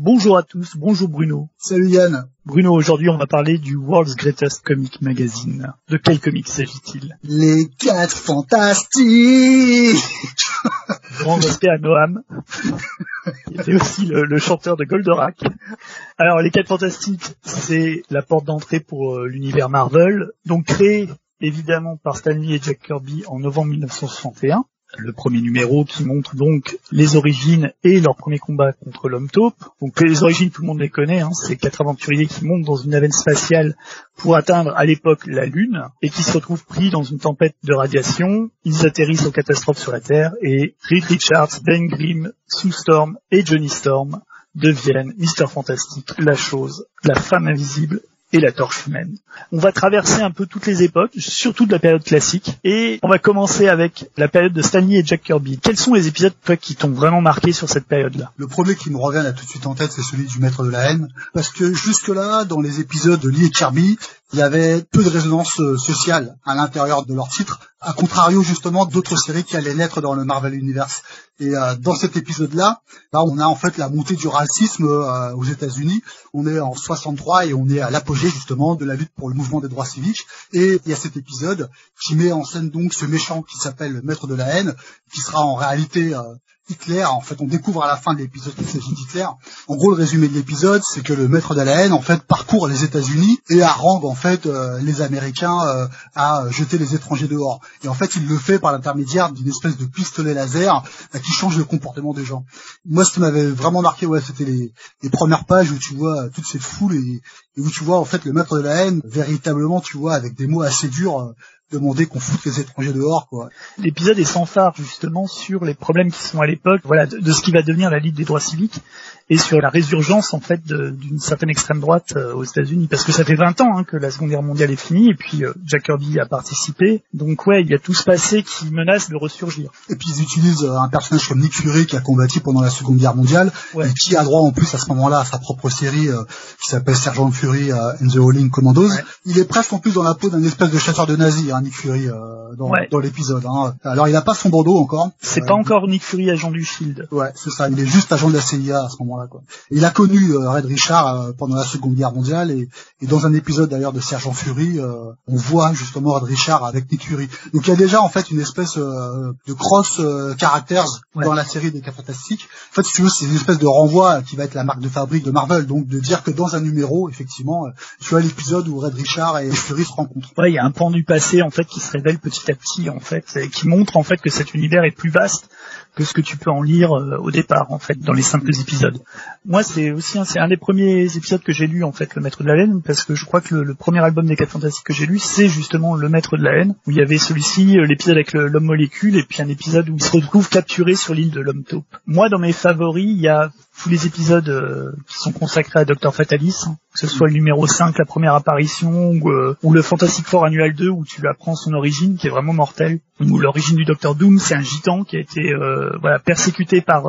Bonjour à tous, bonjour Bruno. Salut Yann. Bruno, aujourd'hui on va parler du World's Greatest Comic Magazine. De quel comic s'agit-il? Les 4 Fantastiques Grand respect à Noam, qui était aussi le, le chanteur de Goldorak. Alors les 4 Fantastiques, c'est la porte d'entrée pour euh, l'univers Marvel, donc créé évidemment par Stanley et Jack Kirby en novembre 1961 le premier numéro qui montre donc les origines et leur premier combat contre l'homme taupe. Donc les origines, tout le monde les connaît, hein, c'est quatre aventuriers qui montent dans une navette spatiale pour atteindre à l'époque la Lune et qui se retrouvent pris dans une tempête de radiation. Ils atterrissent aux catastrophes sur la Terre et Reed Richards, Ben Grimm, Sue Storm et Johnny Storm deviennent Mister Fantastique, la chose, la femme invisible et la torche humaine. On va traverser un peu toutes les époques, surtout de la période classique, et on va commencer avec la période de Stanley et Jack Kirby. Quels sont les épisodes toi, qui t'ont vraiment marqué sur cette période-là? Le premier qui me revient là tout de suite en tête, c'est celui du Maître de la haine, parce que jusque-là, dans les épisodes de Lee et Kirby, il y avait peu de résonance euh, sociale à l'intérieur de leur titre, à contrario justement d'autres séries qui allaient naître dans le Marvel Universe. Et euh, dans cet épisode-là, là on a en fait la montée du racisme euh, aux États-Unis. On est en 63 et on est à l'apogée justement de la lutte pour le mouvement des droits civiques. Et il y a cet épisode qui met en scène donc ce méchant qui s'appelle le Maître de la haine, qui sera en réalité Hitler, en fait, on découvre à la fin de l'épisode qu'il s'agit d'Hitler. En gros, le résumé de l'épisode, c'est que le maître de la haine, en fait, parcourt les États-Unis et harangue, en fait, euh, les Américains euh, à jeter les étrangers dehors. Et en fait, il le fait par l'intermédiaire d'une espèce de pistolet laser euh, qui change le comportement des gens. Moi, ce qui m'avait vraiment marqué, ouais, c'était les, les, premières pages où tu vois toute cette foule et, et, où tu vois, en fait, le maître de la haine, véritablement, tu vois, avec des mots assez durs, demander qu'on foute les étrangers dehors quoi. L'épisode est sans phare justement sur les problèmes qui sont à l'époque, voilà, de, de, ce qui va devenir la Ligue des droits civiques et sur la résurgence en fait d'une certaine extrême droite euh, aux États-Unis parce que ça fait 20 ans hein, que la Seconde Guerre mondiale est finie et puis euh, Jack Kirby a participé. Donc ouais, il y a tout ce passé qui menace de ressurgir. Et puis ils utilisent euh, un personnage comme Nick Fury qui a combattu pendant la Seconde Guerre mondiale et qui a droit en plus à ce moment-là à sa propre série qui s'appelle Sergeant Fury and the Howling Commandos. Il est presque en plus dans la peau d'un espèce de chasseur de nazis, hein, Nick Fury dans, dans l'épisode. Hein. Alors il a pas son bandeau encore. C'est pas encore Nick Fury agent du Shield. Ouais, c'est ça. Il est juste agent de la CIA à ce moment-là. Quoi. Il a connu euh, Red Richard euh, pendant la Seconde Guerre mondiale et, et dans un épisode d'ailleurs de Sergent Fury, euh, on voit justement Red Richard avec Nick Fury. Donc il y a déjà en fait une espèce de cross caractères dans la série des Cas Fantastiques. En fait, si tu veux, c'est une espèce de renvoi qui va être la marque de fabrique de Marvel. Donc de dire que dans un numéro, effectivement, tu as l'épisode où Red Richard et Fury se rencontrent. Ouais, il y a un pan du passé en fait qui se révèle petit à petit en fait et qui montre en fait que cet univers est plus vaste que ce que tu peux en lire au départ en fait dans les simples épisodes moi c'est aussi un, c'est un des premiers épisodes que j'ai lu en fait le Maître de la haine parce que je crois que le, premier album des Quatre Fantastiques que j'ai lu c'est justement le Maître de la haine où il y avait celui-ci euh, l'épisode avec l'homme molécule et puis un épisode où il se retrouve capturé sur l'île de l'homme taupe. Moi dans mes favoris il y a tous les épisodes euh, qui sont consacrés à Docteur Fatalis, hein, que ce soit le numéro 5, la première apparition, ou, euh, ou, le Fantastic Four annuel 2, où tu apprends son origine, qui est vraiment mortelle, ou l'origine du Docteur Doom, c'est un gitan qui a été voilà persécuté par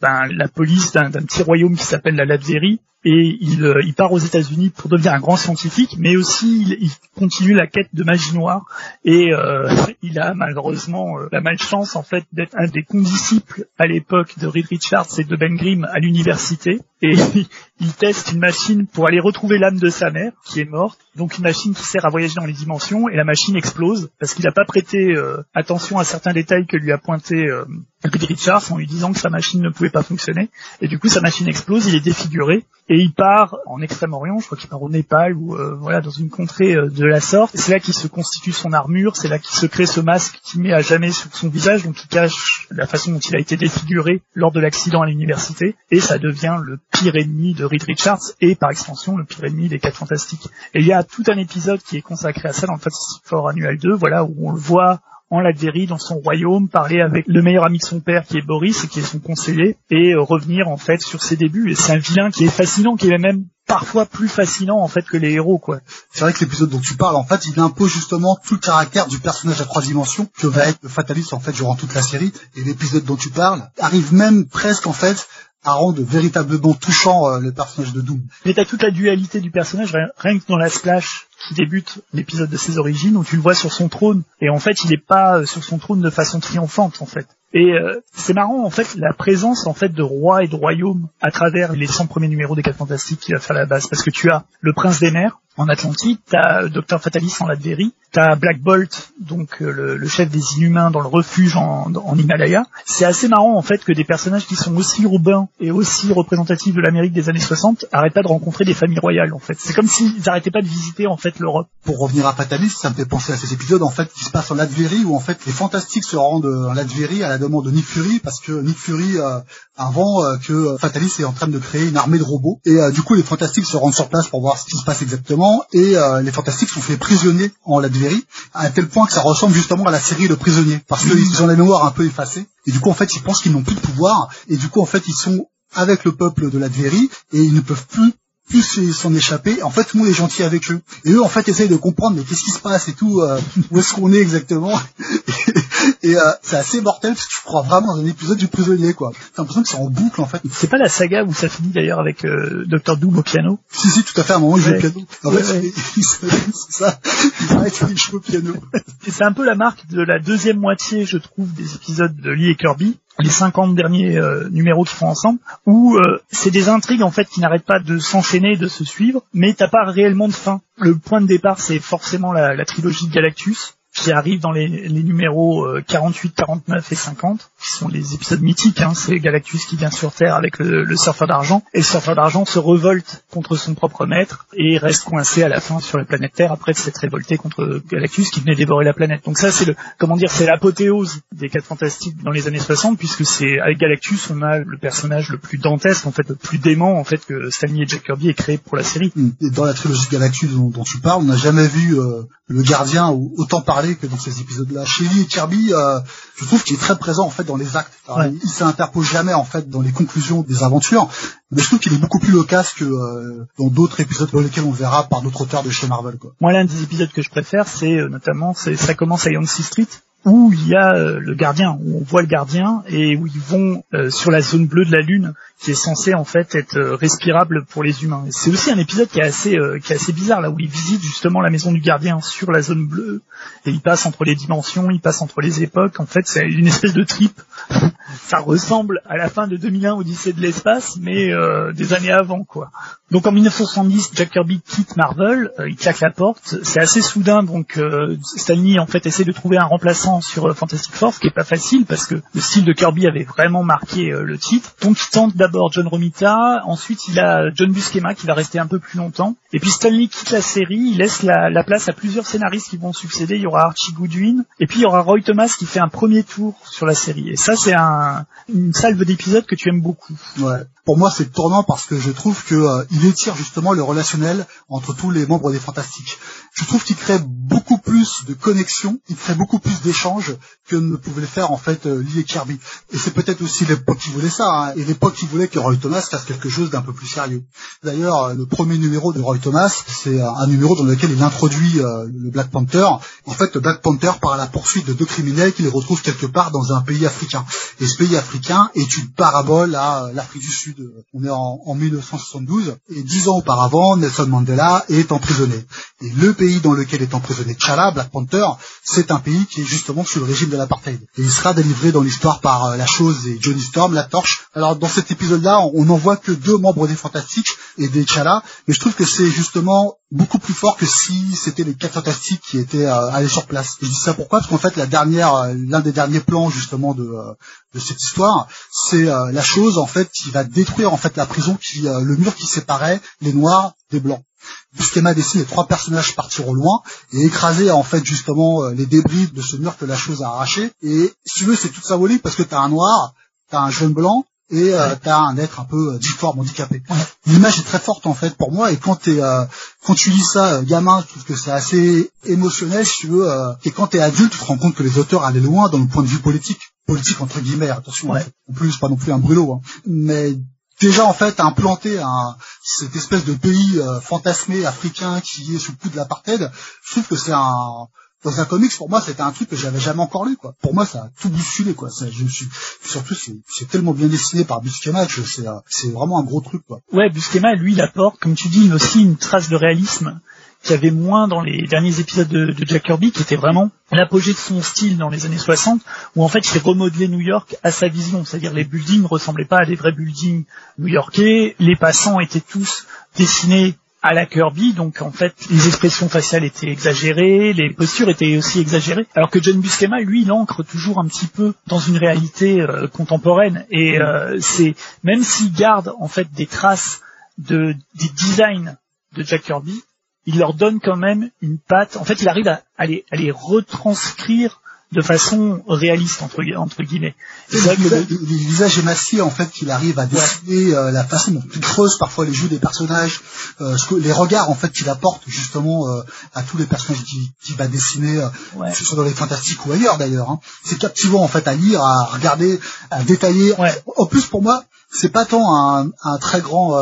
ben, la police d'un petit royaume qui s'appelle la Latverie, et il, euh, il, part aux États-Unis pour devenir un grand scientifique, mais aussi il, continue la quête de magie noire. Et euh, il a malheureusement euh, la malchance en fait d'être un des condisciples à l'époque de Reed Richards et de Ben Grimm à l'université. Et il teste une machine pour aller retrouver l'âme de sa mère qui est morte, donc une machine qui sert à voyager dans les dimensions. Et la machine explose parce qu'il n'a pas prêté attention à certains détails que lui a pointé Reed Richards en lui disant que sa machine ne pouvait pas fonctionner. Et du coup sa machine explose, il est défiguré. Et il part en Extrême-Orient, je crois qu'il part au Népal ou euh, voilà dans une contrée euh, de la sorte. C'est là qu'il se constitue son armure, c'est là qu'il se crée ce masque qui met à jamais sur son visage, donc il cache la façon dont il a été défiguré lors de l'accident à l'université, et ça devient le pire ennemi de Reed Richards et par extension le pire ennemi des Quatre Fantastiques. Et il y a tout un épisode qui est consacré à ça dans le Fantastic Four Annual 2, voilà où on le voit en Latverie, dans son royaume, parler avec le meilleur ami de son père qui est Boris et qui est son conseiller, et euh, revenir en fait sur ses débuts. Et c'est un vilain qui est fascinant, qui est même parfois plus fascinant en fait que les héros quoi. C'est vrai que l'épisode dont tu parles en fait il impose justement tout le caractère du personnage à trois dimensions que va être le fataliste en fait durant toute la série et l'épisode dont tu parles arrive même presque en fait rendre véritablement touchant euh, le personnage de Doom. Mais t'as toute la dualité du personnage, rien que dans la splash qui débute l'épisode de ses origines, où tu le vois sur son trône, et en fait il n'est pas euh, sur son trône de façon triomphante en fait. Et euh, c'est marrant en fait la présence en fait de rois et de royaumes à travers les 100 premiers numéros des 4 Fantastiques qui va faire la base parce que tu as le prince des mers en Atlantide, t'as Docteur Fatalis en Latverie, t'as Black Bolt, donc euh, le, chef des Inhumains dans le refuge en, Himalaya. C'est assez marrant en fait que des personnages qui sont aussi urbains et aussi représentatifs de l'Amérique des années 60 arrêtent pas de rencontrer des familles royales en fait. C'est comme s'ils arrêtaient pas de visiter en fait l'Europe. Pour revenir à Fatalis, ça me fait penser à ces épisodes en fait qui se passent en Latverie où en fait les Fantastiques se rendent en Latverie à la demande de Nick Fury parce que Nick Fury euh, avant euh, que Fatalis est en train de créer une armée de robots et du coup les Fantastiques se rendent sur place pour voir ce qui se passe exactement et les Fantastiques sont faits prisonniers en Latverie, à tel point que ça ressemble justement à la série Le Prisonnier, parce qu'ils ont la mémoire un peu effacée, et du coup en fait ils pensent qu'ils n'ont plus de pouvoir, et du coup en fait ils sont avec le peuple de Latverie, et ils ne peuvent plus plus s'en échapper. En fait, tout le monde est gentil avec eux. Et eux, en fait, essayent de comprendre, mais qu'est-ce qui se passe et tout, euh, où est-ce qu'on est exactement. et euh, c'est assez mortel parce que je crois vraiment dans un épisode du prisonnier, quoi. T'as l'impression que c'est en boucle, en fait. C'est pas la saga où ça finit d'ailleurs avec euh, Dr Doom au piano Si, si, tout à fait. À un moment, il joue au piano. En fait, c'est ça. Il joue au piano. c'est un peu la marque de la deuxième moitié, je trouve, des épisodes de Lee et Kirby les 50 derniers euh, numéros qu'ils font ensemble, où euh, c'est des intrigues en fait qui n'arrêtent pas de s'enchaîner, de se suivre, mais t'as pas réellement de fin. Le point de départ, c'est forcément la trilogie de Galactus, qui arrive dans les, numéros 48, euh, 49 et 50, qui sont les épisodes mythiques. Hein. C'est Galactus qui vient sur Terre avec le, le surfeur d'argent, et le surfeur d'argent se révolte contre son propre maître et reste coincé à la fin sur la planète Terre après s'être révolté contre Galactus qui venait dévorer la planète. Donc ça, c'est le comment dire, c'est l'apothéose des quatre fantastiques dans les années 60, puisque c'est avec Galactus on a le personnage le plus dantesque, en fait, le plus dément en fait que Stanley et Jack Kirby aient créé pour la série. Et dans la trilogie Galactus dont, dont tu parles, on n'a jamais vu euh, le gardien autant parler que dans ces épisodes-là. Chez et Kirby, euh, je trouve qu'il est très présent en fait dans les actes. Il s'interpose jamais en fait dans les conclusions des aventures, mais je trouve qu'il est beaucoup plus loquace que euh, dans d'autres épisodes dans lesquels on verra par d'autres auteurs de chez Marvel. Quoi. Moi, l'un des épisodes que je préfère, c'est euh, notamment, c'est ça commence à Yancey Street où il y a le gardien, où on voit le gardien et où ils vont sur la zone bleue de la lune qui est censé en fait être euh, respirable pour les humains. C'est aussi un épisode qui est assez euh, qui est assez bizarre là où il visite justement la maison du gardien sur la zone bleue et il passe entre les dimensions, il passe entre les époques. En fait, c'est une espèce de trip. Ça ressemble à la fin de 2001 Odyssée de l'espace, mais euh, des années avant quoi. Donc en 1970, Jack Kirby quitte Marvel, il claque la porte. C'est assez soudain, donc Stanley en fait essaie de trouver un remplaçant sur Fantastic Four, ce qui est pas facile parce que le style de Kirby avait vraiment marqué le titre. Donc il tente d'abord John Romita, ensuite il a John Buscema qui va rester un peu plus longtemps, et puis Stanley quitte la série, il laisse la, place à plusieurs scénaristes qui vont succéder, il y aura Archie Goodwin, et puis il y aura Roy Thomas qui fait un premier tour sur la série, et ça c'est un, une salve d'épisodes que tu aimes beaucoup. Pour moi c'est tournant parce que je trouve que euh, étire justement le relationnel entre tous les membres des Fantastiques. Je trouve qu'il crée beaucoup plus de connexions, il crée beaucoup plus d'échanges que ne pouvait faire en fait euh, Lee et Kirby. Et c'est peut-être aussi l'époque qui voulait ça, hein, et l'époque qui voulait que Roy Thomas fasse quelque chose d'un peu plus sérieux. D'ailleurs, euh, le premier numéro de Roy Thomas, c'est un numéro dans lequel il introduit euh, le Black Panther. En fait, le Black Panther part à la poursuite de deux criminels qu'il retrouve quelque part dans un pays africain. Et ce pays africain est une parabole à euh, l'Afrique du Sud. On est en, en 1972, et dix ans auparavant, Nelson Mandela est emprisonné. Et le pays dans lequel est emprisonné T'Challa, Black Panther, c'est un pays qui est justement sous le régime de l'apartheid. Et il sera délivré dans l'histoire par La Chose et Johnny Storm, la torche. Alors dans cet épisode là on n'en voit que deux membres des Fantastiques et des Chala, mais je trouve que c'est justement beaucoup plus fort que si c'était les quatre Fantastiques qui étaient euh, allés sur place. je dis ça pourquoi? Parce qu'en fait, la dernière, euh, l'un des derniers plans justement de, euh, de cette histoire, c'est la chose en fait qui va détruire en fait la prison, qui le mur qui séparait les Noirs des Blancs. Buscema dessine les trois personnages partir au loin et écraser en fait justement les débris de ce mur que la chose a arraché. Et si tu veux, c'est tout symbolique parce que t'as un noir, t'as un jeune blanc et euh, t'as un être un peu euh, difforme, handicapé. L'image est très forte en fait pour moi et quand t'es euh, quand tu lis ça euh, gamin, je trouve que c'est assez émotionnel si tu veux et quand t'es adulte, tu te rends compte que les auteurs allaient loin dans le point de vue politique, politique entre guillemets, attention, en, plus pas non plus un brûlot, hein. mais déjà en fait implanter un, cette espèce de pays fantasmé africain qui est sous le coup de l'apartheid, je trouve que c'est un dans un comics pour moi c'était un truc que j'avais jamais encore lu quoi. Pour moi ça a tout bousculé quoi. Ça, je suis surtout c'est tellement bien dessiné par Buscema que c'est euh, c'est vraiment un gros truc quoi. Ouais Buscema lui il apporte comme tu dis aussi une trace de réalisme qu'il y avait moins dans les derniers épisodes de, de Jack Kirby, qui était vraiment l'apogée de son style dans les années 60, où en fait il remodelé New York à sa vision, c'est-à-dire les buildings ne ressemblaient pas à des vrais buildings new-yorkais, les passants étaient tous dessinés à la Kirby, donc en fait les expressions faciales étaient exagérées, les postures étaient aussi exagérées, alors que John Buscema, lui, il toujours un petit peu dans une réalité euh, contemporaine, et euh, c'est même s'il garde en fait des traces de des designs de Jack Kirby, il leur donne quand même une patte. En fait, il arrive à les, à les retranscrire de façon réaliste entre, entre guillemets. C'est vrai que le... les visages émaciés, en fait, qu'il arrive à dessiner euh, la façon dont il creuse parfois les jeux des personnages, euh, les regards en fait qu'il apporte justement euh, à tous les personnages qu'il va dessiner, Ouais. que ce soit dans les fantastiques ou ailleurs d'ailleurs. Hein. C'est captivant en fait à lire, à regarder, à détailler. Ouais. En plus pour moi, c'est pas tant un, un très grand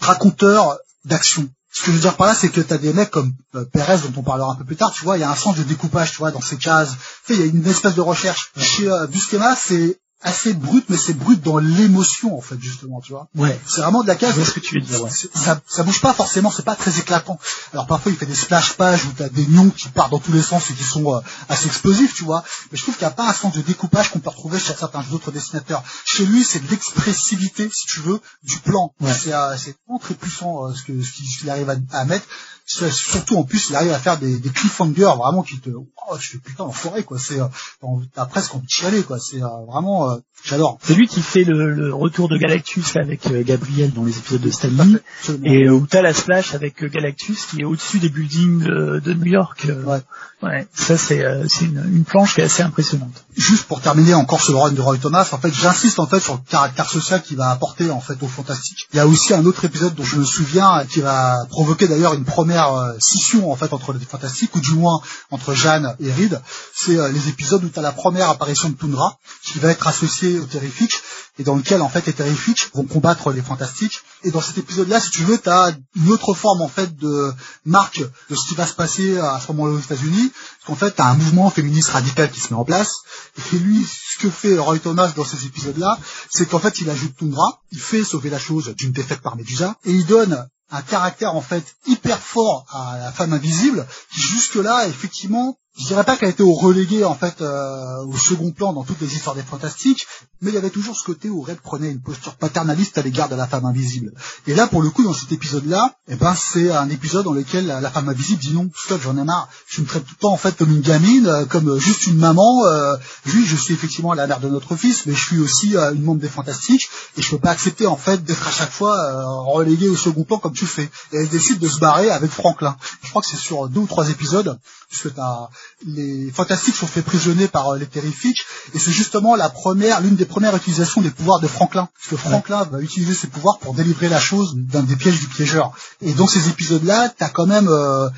raconteur d'action. Ce que je veux dire par là, c'est que tu as des mecs comme euh, Perez, dont on parlera un peu plus tard, tu vois, il y a un sens de découpage, tu vois, dans ces cases. Tu sais, il y a une espèce de recherche. Chez euh, Buscema, c'est assez brut, mais c'est brut dans l'émotion, en fait, justement, tu vois. Ouais. C'est vraiment de la case. Ce que tu veux dire, ouais. Ça, ça bouge pas forcément, c'est pas très éclatant. Alors parfois il fait des splash pages où t'as des noms qui partent dans tous les sens et qui sont euh, assez explosifs, tu vois. Mais je trouve qu'il n'y a pas un sens de découpage qu'on peut retrouver chez certains autres dessinateurs. Chez lui, c'est de l'expressivité, si tu veux, du plan. Ouais. C'est euh, très puissant euh, ce que ce qu'il ce qu'il arrive à, à mettre. Surtout en plus, il arrive à faire des, des cliffhangers vraiment qui te, oh, je fais putain l'enfoiré quoi. C'est, euh, t'as presque envie de chialer quoi. C'est euh, vraiment, euh, j'adore. C'est lui qui fait le, le retour de Galactus avec euh, Gabriel dans les épisodes de Stanley, et où t'as la splash avec Galactus qui est au-dessus des buildings de, de New York. Ouais. ouais. Ça c'est euh, c'est une, une planche qui est assez impressionnante. juste pour terminer encore sur le run de Roy Thomas, en fait, j'insiste en fait sur le caractère social qu'il va apporter en fait au fantastique. Il y a aussi un autre épisode dont je me souviens qui va provoquer d'ailleurs une première euh, scission en fait entre les fantastiques ou du moins entre Jeanne et Reed. C'est euh, les épisodes où tu as la première apparition de Tundra qui va être associée au Terrific et dans lequel en fait les Terrific vont combattre les fantastiques. Et dans cet épisode-là, si tu veux, tu as une autre forme en fait de marque de ce qui va se passer à ce moment-là aux États-Unis. Qu'en fait, tu as un mouvement féministe radical qui se met en place. Et lui, ce que fait Roy Thomas dans ces épisodes-là, c'est qu'en fait, il ajoute Tundra, il fait sauver la chose d'une défaite par Medusa, et il donne un caractère en fait hyper fort à la femme invisible, qui jusque-là, effectivement, je dirais pas qu'elle été au relégué en fait euh, au second plan dans toutes les histoires des fantastiques, mais il y avait toujours ce côté où Red prenait une posture paternaliste à l'égard de la femme invisible. Et là, pour le coup, dans cet épisode-là, eh ben, c'est un épisode dans lequel la, femme invisible dit non, stop, j'en ai marre. Je me traite tout le temps en fait comme une gamine, euh, comme euh, juste une maman. Euh, oui, je suis effectivement la mère de notre fils, mais je suis aussi euh, une membre des fantastiques et je peux pas accepter en fait d'être à chaque fois reléguée au second plan comme tu fais. Et elle décide de se barrer avec Franklin. Je crois que c'est sur deux ou trois épisodes, puisque t'as les fantastiques sont faits prisonniers par euh, les terrifiques, et c'est justement la première, l'une des premières utilisations des pouvoirs de Franklin, parce que Franklin va utiliser ses pouvoirs pour délivrer la chose d'un des pièges du piégeur. Et dans ces épisodes-là, t'as quand même euh,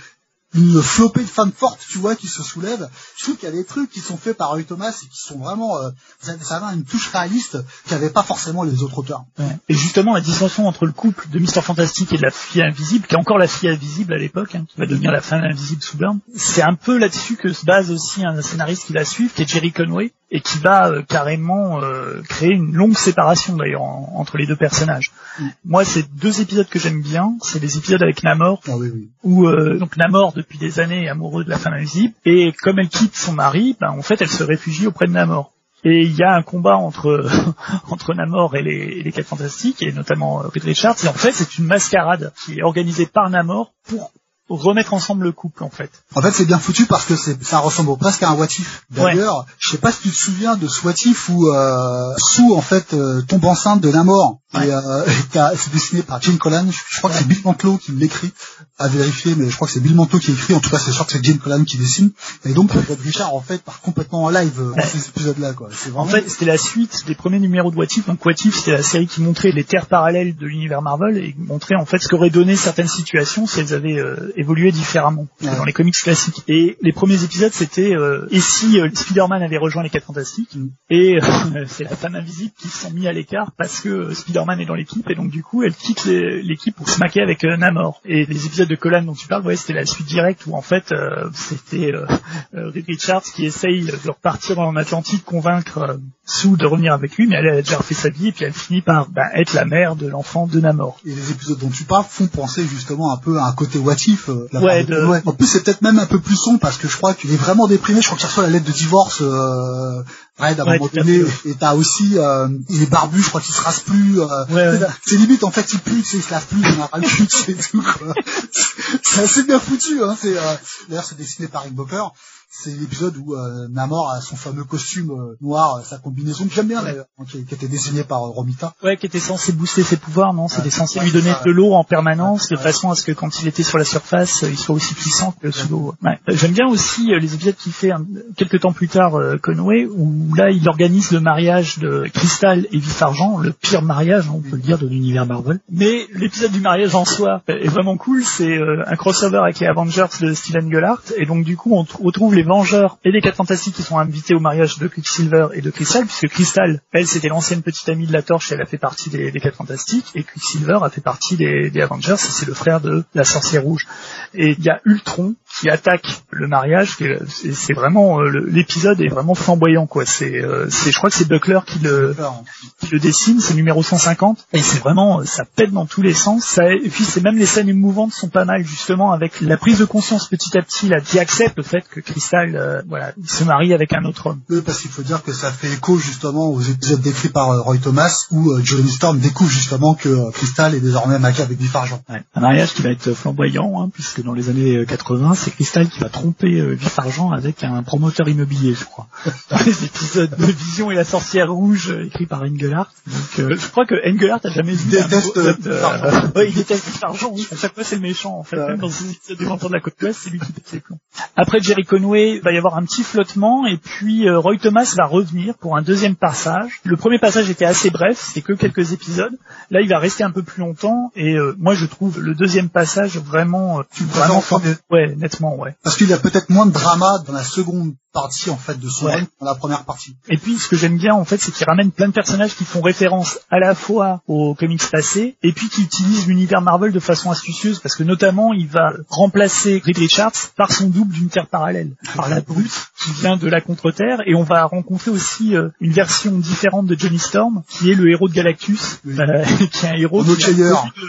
une flopée de femmes fortes, tu vois, qui se soulèvent. Je trouve qu'il y a des trucs qui sont faits par Roy Thomas et qui sont vraiment, euh, ça, ça a une touche réaliste qu'avaient pas forcément les autres auteurs. Et justement, la distinction entre le couple de Mister Fantastic et de la fille invisible, qui est encore la fille invisible à l'époque, hein, qui va devenir la femme invisible sous Byrne, c'est un peu là-dessus que se base aussi un scénariste qui va suivre, qui est Jerry Conway, et qui va euh, carrément euh, créer une longue séparation d'ailleurs en- entre les deux personnages. Mm. Moi, c'est deux épisodes que j'aime bien, c'est les épisodes avec Namor, Ah oui, oui. où euh, donc Namor depuis des années est amoureux de la femme invisible et comme elle quitte son mari, ben, en fait elle se réfugie auprès de Namor. Et il y a un combat entre entre Namor et les, et les quatre fantastiques et notamment euh, Reed Richards. Et en fait c'est une mascarade qui est organisée par Namor pour remettre ensemble le couple en fait. En fait, c'est bien foutu parce que ça ressemble presque à un what if. D'ailleurs, je sais pas si tu te souviens de ce what if où euh, Sue en fait euh, tombe enceinte de Namor. Ouais. Et, euh, c'est dessiné par Jane Collan. Je, je crois que c'est Bill Mantlo qui l'écrit. À vérifier, mais je crois que c'est Bill Mantlo qui écrit. En tout cas, c'est sûr que c'est Jane Collan qui dessine. Et donc, Red Richard en fait part complètement en live euh, dans ces épisodes-là. Quoi. En fait c'était la suite des premiers numéros de What If. Donc What If c'était la série qui montrait les terres parallèles de l'univers Marvel et montrait en fait ce qu'auraient donné certaines situations si elles avaient euh, évolué différemment dans les comics classiques. Et les premiers épisodes c'était euh, et si euh, Spider-Man avait rejoint les quatre fantastiques Mm. et euh, c'est la femme invisible qui se sont mis à l'écart parce que euh, Spider Spider-Man est dans l'équipe et donc du coup elle quitte l'équipe pour se maquer avec euh, Namor. Et les épisodes de Colan dont tu parles, ouais, c'était la suite directe où en fait euh, c'était euh, Reed Richards qui essaye de repartir en Atlantique, convaincre Sue de revenir avec lui, mais elle, a déjà refait sa vie et puis elle finit par bah, être la mère de l'enfant de Namor. Et les épisodes dont tu parles font penser justement un peu à un côté watif. ouais, de... En plus c'est peut-être même un peu plus sombre parce que je crois qu'il est vraiment déprimé. Je crois qu'il reçoit la lettre de divorce. Euh, ouais, d'un moment donné. Et t'as aussi, euh, il est barbu, je crois qu'il se rase plus. Euh, c'est limite en fait il pue, il se lave plus, il en a le cul, c'est tout. C'est assez bien foutu. Hein, c'est euh, d'ailleurs c'est dessiné par Rick Booker c'est l'épisode où euh, Namor a son fameux costume euh, noir, euh, sa combinaison que j'aime bien d'ailleurs, hein, qui, qui, était dessiné par Romita. Ouais, qui était censé booster ses pouvoirs, non? C'était censé lui donner de l'eau en permanence, de façon à ce que quand il était sur la surface, il soit aussi puissant que sous l'eau. J'aime bien aussi les épisodes qu'il fait quelques temps plus tard Conway, où là il organise le mariage de Crystal et Vif Argent, le pire mariage, hein, on peut le dire, de l'univers Marvel. Mais l'épisode du mariage en soi est vraiment cool, c'est un crossover avec les Avengers de Steven Gullart, et donc du coup on retrouve les Vengeurs et les Quatre Fantastiques qui sont invités au mariage de Quicksilver et de Crystal, puisque Crystal, elle, c'était l'ancienne petite amie de la Torche, elle a fait partie des, des Quatre Fantastiques, et Quicksilver a fait partie des, des Avengers, c'est le frère de la Sorcière Rouge. Et il y a Ultron qui attaque le mariage, c'est vraiment euh, l'épisode est vraiment flamboyant, quoi. C'est, euh, je crois que c'est Buckler qui le, dessine, c'est numéro 150, et c'est vraiment, ça pète dans tous les sens. Et puis c'est même les scènes émouvantes sont pas mal, justement, avec la prise de conscience petit à petit, là, qui accepte le fait que Euh, voilà, il se marie avec un autre homme. Oui, parce qu'il faut dire que ça fait écho justement aux épisodes décrits par euh, Roy Thomas où euh, Johnny Storm découvre justement que Crystal est désormais maqué avec Vif Argent. Un mariage qui va être flamboyant, hein, puisque dans les années 80, c'est Crystal qui va tromper Vif Argent avec un promoteur immobilier, je crois. Dans les épisodes de Vision et la sorcière rouge écrits par Engelhardt. Donc, je crois que Engelhardt a jamais vu. Il déteste. Il déteste Vif Argent. À chaque fois, c'est le méchant en fait. Même dans les épisodes des de la côte ouest, c'est lui qui pète les plombs. Après Jerry Conway, il va y avoir un petit flottement et puis euh, Roy Thomas va revenir pour un deuxième passage. Le premier passage était assez bref, c'était que quelques épisodes. Là, il va rester un peu plus longtemps et euh, moi je trouve le deuxième passage vraiment, euh, vraiment ouais, nettement ouais. Parce qu'il y a peut-être moins de drama dans la seconde partie en fait de son dans la première partie. Et puis ce que j'aime bien en fait, c'est qu'il ramène plein de personnages qui font référence à la fois aux comics passés et puis qui utilisent l'univers Marvel de façon astucieuse parce que notamment il va remplacer Reed Richards par son double d'une terre parallèle, par la brute qui vient de la contre-terre et on va rencontrer aussi euh, une version différente de Johnny Storm qui est le héros de Galactus, euh, qui est un héros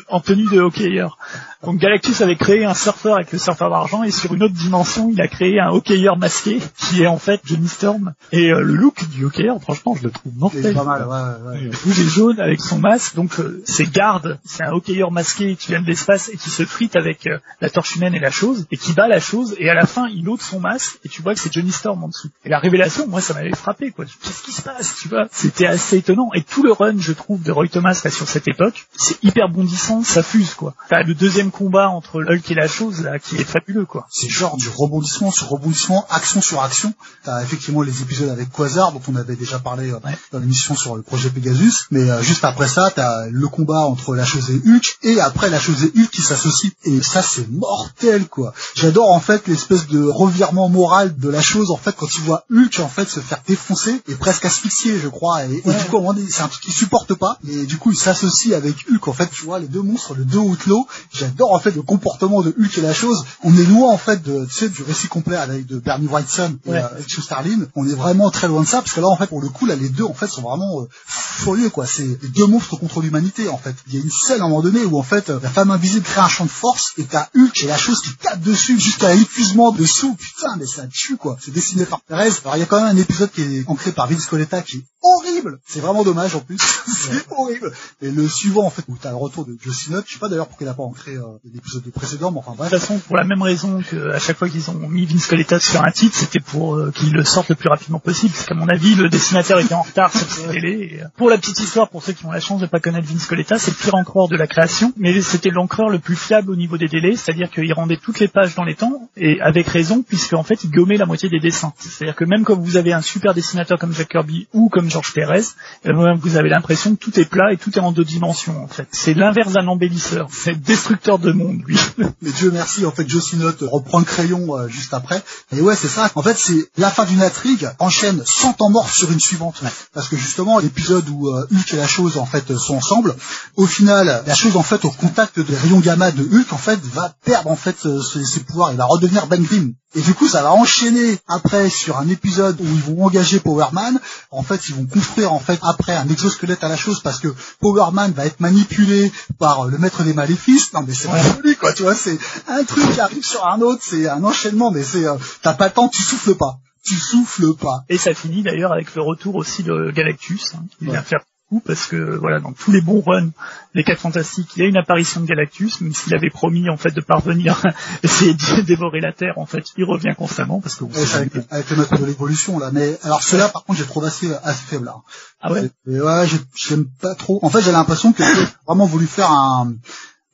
en, tenue de hockeyeur. Donc Galactus avait créé un surfeur avec le surfeur d'argent et sur une autre dimension, il a créé un hockeyeur masqué qui est en fait Johnny Storm. Et euh, le look du hockeyeur, franchement, je le trouve mortel. C'est pas mal, ouais, ouais. Rouge et jaune avec son masque. Donc euh, c'est garde, c'est un hockeyeur masqué qui vient de l'espace et qui se frite avec euh, la torche humaine et la chose et qui bat la chose et à la fin il ôte son masque et tu vois que c'est Johnny Storm en dessous. Et la révélation, moi ça m'avait frappé quoi. Qu'est-ce qui se passe, tu vois? C'était assez étonnant et tout le run, je trouve, de Roy Thomas là sur cette époque, c'est hyper bondissant, ça fuse quoi. T'as le deuxième combat entre Hulk et la chose là qui est fabuleux quoi. C'est genre du rebondissement sur rebondissement, action sur action. T'as effectivement les épisodes avec Quasar dont on avait déjà parlé euh, dans l'émission sur le projet Pegasus, mais euh, juste après ça t'as le combat entre la chose et Hulk et après la chose et Hulk qui s'associent et ça c'est mortel quoi. J'adore en fait l'espèce de revirement moral de la chose en fait quand tu vois Hulk en fait se faire défoncer et presque asphyxier je crois et, du coup c'est un truc qu'il supporte pas et du coup il s'associe avec Hulk en fait tu vois les deux monstres le deux haut l'eau j'adore en fait le comportement de Hulk et la chose, on est loin en fait de, tu sais, du récit complet avec de Bernie Wrightson et ouais. euh, Starlin. On est vraiment très loin de ça parce que là en fait pour le coup là les deux en fait sont vraiment euh, furieux quoi. C'est les deux monstres contre l'humanité en fait. Il y a une scène à un moment donné où en fait la femme invisible crée un champ de force et t'as Hulk et la chose qui tape dessus jusqu'à l'épuisement dessous. Putain mais ça tue quoi. C'est dessiné par Perez. Alors il y a quand même un épisode qui est ancré par Vince Coletta qui horrible. C'est vraiment dommage en plus. c'est horrible. Et le suivant en fait où t'as le retour de Joe Sinnott, je sais pas d'ailleurs pourquoi il a pas ancré euh, l'épisode précédent, mais enfin bref. De toute façon, pour la même raison que à chaque fois qu'ils ont mis Vince Coletta sur un titre, c'était pour euh, qu'il le sorte le plus rapidement possible. Parce qu'à mon avis, le dessinateur était en retard sur télé. Et, euh, pour la petite histoire, pour ceux qui ont la chance de pas connaître Vince Coletta, c'est le pire encreur de la création, mais c'était l'encreur le plus fiable au niveau des délais, c'est-à-dire qu'il rendait toutes les pages dans les temps, et avec raison, puisque en fait, il gommait la moitié des dessins. C'est-à-dire que même quand vous avez un super dessinateur comme Jack Kirby ou comme Georges Pérez, vous avez l'impression que tout est plat et tout est en deux dimensions en fait. C'est l'inverse d'un embellisseur, c'est destructeur de monde lui. Mais Dieu merci, en fait, Joe Note reprend le crayon euh, juste après. Et ouais, c'est ça. En fait, c'est la fin d'une intrigue enchaîne sans temps mort sur une suivante. Parce que justement, l'épisode où euh, Hulk et la chose en fait sont ensemble, au final, la chose en fait au contact des rayons gamma de Hulk en fait va perdre en fait euh, ses, ses pouvoirs, il va redevenir Ben Grimm. Et du coup, ça va enchaîner après sur un épisode où ils vont engager Powerman. En fait, ils vont construire en fait après un exosquelette à la chose parce que Powerman va être manipulé par le maître des maléfices. Non mais c'est pas folie quoi, tu vois, c'est un truc qui arrive sur un autre, c'est un enchaînement, mais c'est euh, t'as pas le temps, tu souffles pas. Tu souffles pas. Et ça finit d'ailleurs avec le retour aussi de Galactus, hein, qui vient faire parce que voilà dans tous les bons runs les quatre fantastiques il y a une apparition de Galactus même s'il avait promis en fait de parvenir essayer de dévorer la Terre en fait il revient constamment parce que vous Ouais, avec, avec le de l'évolution là, mais alors ceux-là par contre j'ai trouvé assez, assez faible là. ah ouais? Et ouais, j'ai- j'aime pas trop. En fait, j'ai l'impression que vraiment voulu faire un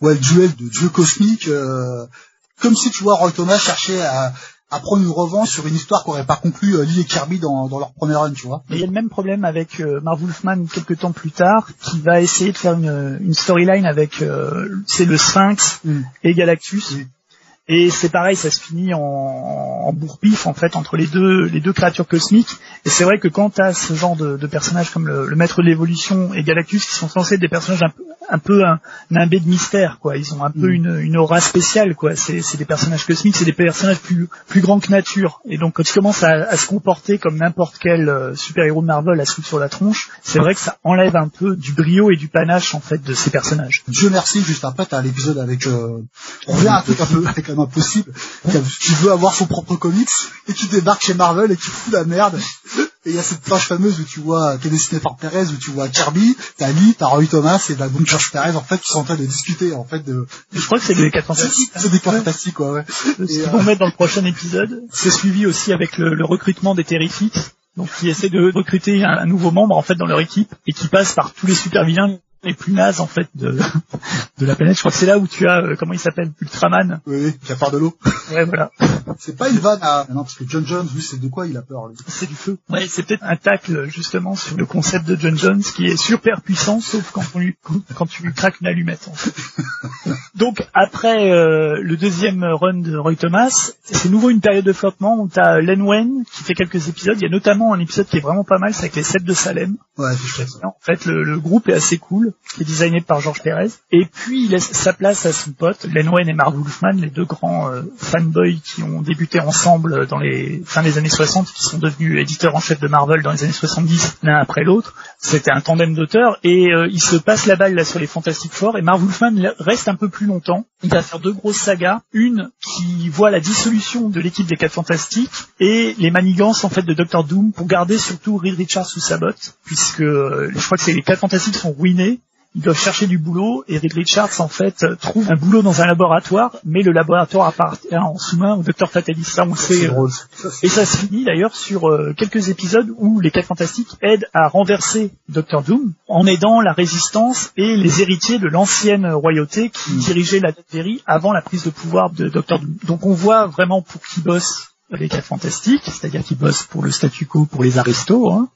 ouais, le duel de dieu cosmique, euh, comme si tu vois Roy Thomas cherchait à, à prendre une revanche sur une histoire qu'aurait pas conclu euh, Lee et Kirby dans, dans leur première run, tu vois. Mais il y a le même problème avec euh, Marv Wolfman quelques temps plus tard, qui va essayer de faire une, une storyline avec euh, c'est le Sphinx Mm. et Galactus. Oui. Et c'est pareil, ça se finit en, en bourre-pif en fait entre les deux les deux créatures cosmiques. Et c'est vrai que quand tu as ce genre de, de personnages comme le, le Maître de l'évolution et Galactus, qui sont censés être des personnages un peu un peu un, nimbés de mystère, quoi. Ils ont un peu Mm. une, une aura spéciale, quoi. C'est c'est des personnages cosmiques, c'est des personnages plus plus grands que nature. Et donc quand ils commencent à, à se comporter comme n'importe quel euh, super-héros de Marvel à se foutre sur la tronche, c'est vrai que ça enlève un peu du brio et du panache en fait de ces personnages. Dieu merci, juste après, t'as l'épisode avec, euh, on revient à un truc un peu, quand même impossible, qui veut avoir son propre comics, et qui débarque chez Marvel et qui fout la merde. Et il y a cette page fameuse où tu vois, qui est dessinée par Perez, où tu vois Kirby, t'as Lee, t'as Roy Thomas et la bonne George Perez, en fait, qui sont en train de discuter, en fait, de, Je crois que c'est fantastiques. hein. c'est des cas fantastiques, quoi, ouais. Ce qu'ils euh, mettre dans le prochain épisode, c'est suivi aussi avec le, le recrutement des Terrifics, donc qui essaient de recruter un, un nouveau membre en fait dans leur équipe et qui passe par tous les super vilains les plus nazes en fait de, de la planète. Je crois que c'est là où tu as euh, comment il s'appelle Ultraman. Oui, oui, qui a peur de l'eau. Ouais voilà. C'est pas une vanne à... Non, parce que John Jones, lui, c'est de quoi il a peur, C'est du feu. Ouais, c'est peut-être un tacle justement sur le concept de John Jones qui est super puissant sauf quand on lui quand tu lui craques une allumette en fait. Donc après euh, le deuxième run de Roy Thomas, c'est nouveau une période de flottement où t'as Len Wen qui fait quelques épisodes. Il y a notamment un épisode qui est vraiment pas mal, c'est avec les sept de Salem. Ouais, c'est. En fait, le, le groupe est assez cool, qui est designé par Georges Pérez. Et puis, il laisse sa place à son pote, Len Wein et Marv Wolfman, les deux grands euh, fanboys qui ont débuté ensemble dans les fins des années 60, qui sont devenus éditeurs en chef de Marvel dans les années 70, l'un après l'autre. C'était un tandem d'auteurs. Et euh, ils se passent la balle là sur les Fantastic Four. Et Marv Wolfman reste un peu plus longtemps. Il va faire deux grosses sagas. Une qui voit la dissolution de l'équipe des Quatre Fantastiques et les manigances en fait de Doctor Doom pour garder surtout Reed Richards sous sa botte, puisque euh, je crois que c'est les Quatre Fantastiques sont ruinés. Ils doivent chercher du boulot et Reed Richards en fait trouve un boulot dans un laboratoire, mais le laboratoire appartient en sous-main au Docteur Fatalis. Ça on sait. Euh, et ça se finit d'ailleurs sur euh, quelques épisodes où les quatre fantastiques aident à renverser Doctor Doom en aidant la résistance et les héritiers de l'ancienne royauté qui Mm. dirigeait la Terry avant la prise de pouvoir de Doctor Doom. Donc on voit vraiment pour qui bossent les quatre fantastiques, c'est-à-dire qu'ils bossent pour le statu quo, pour les aristos, hein.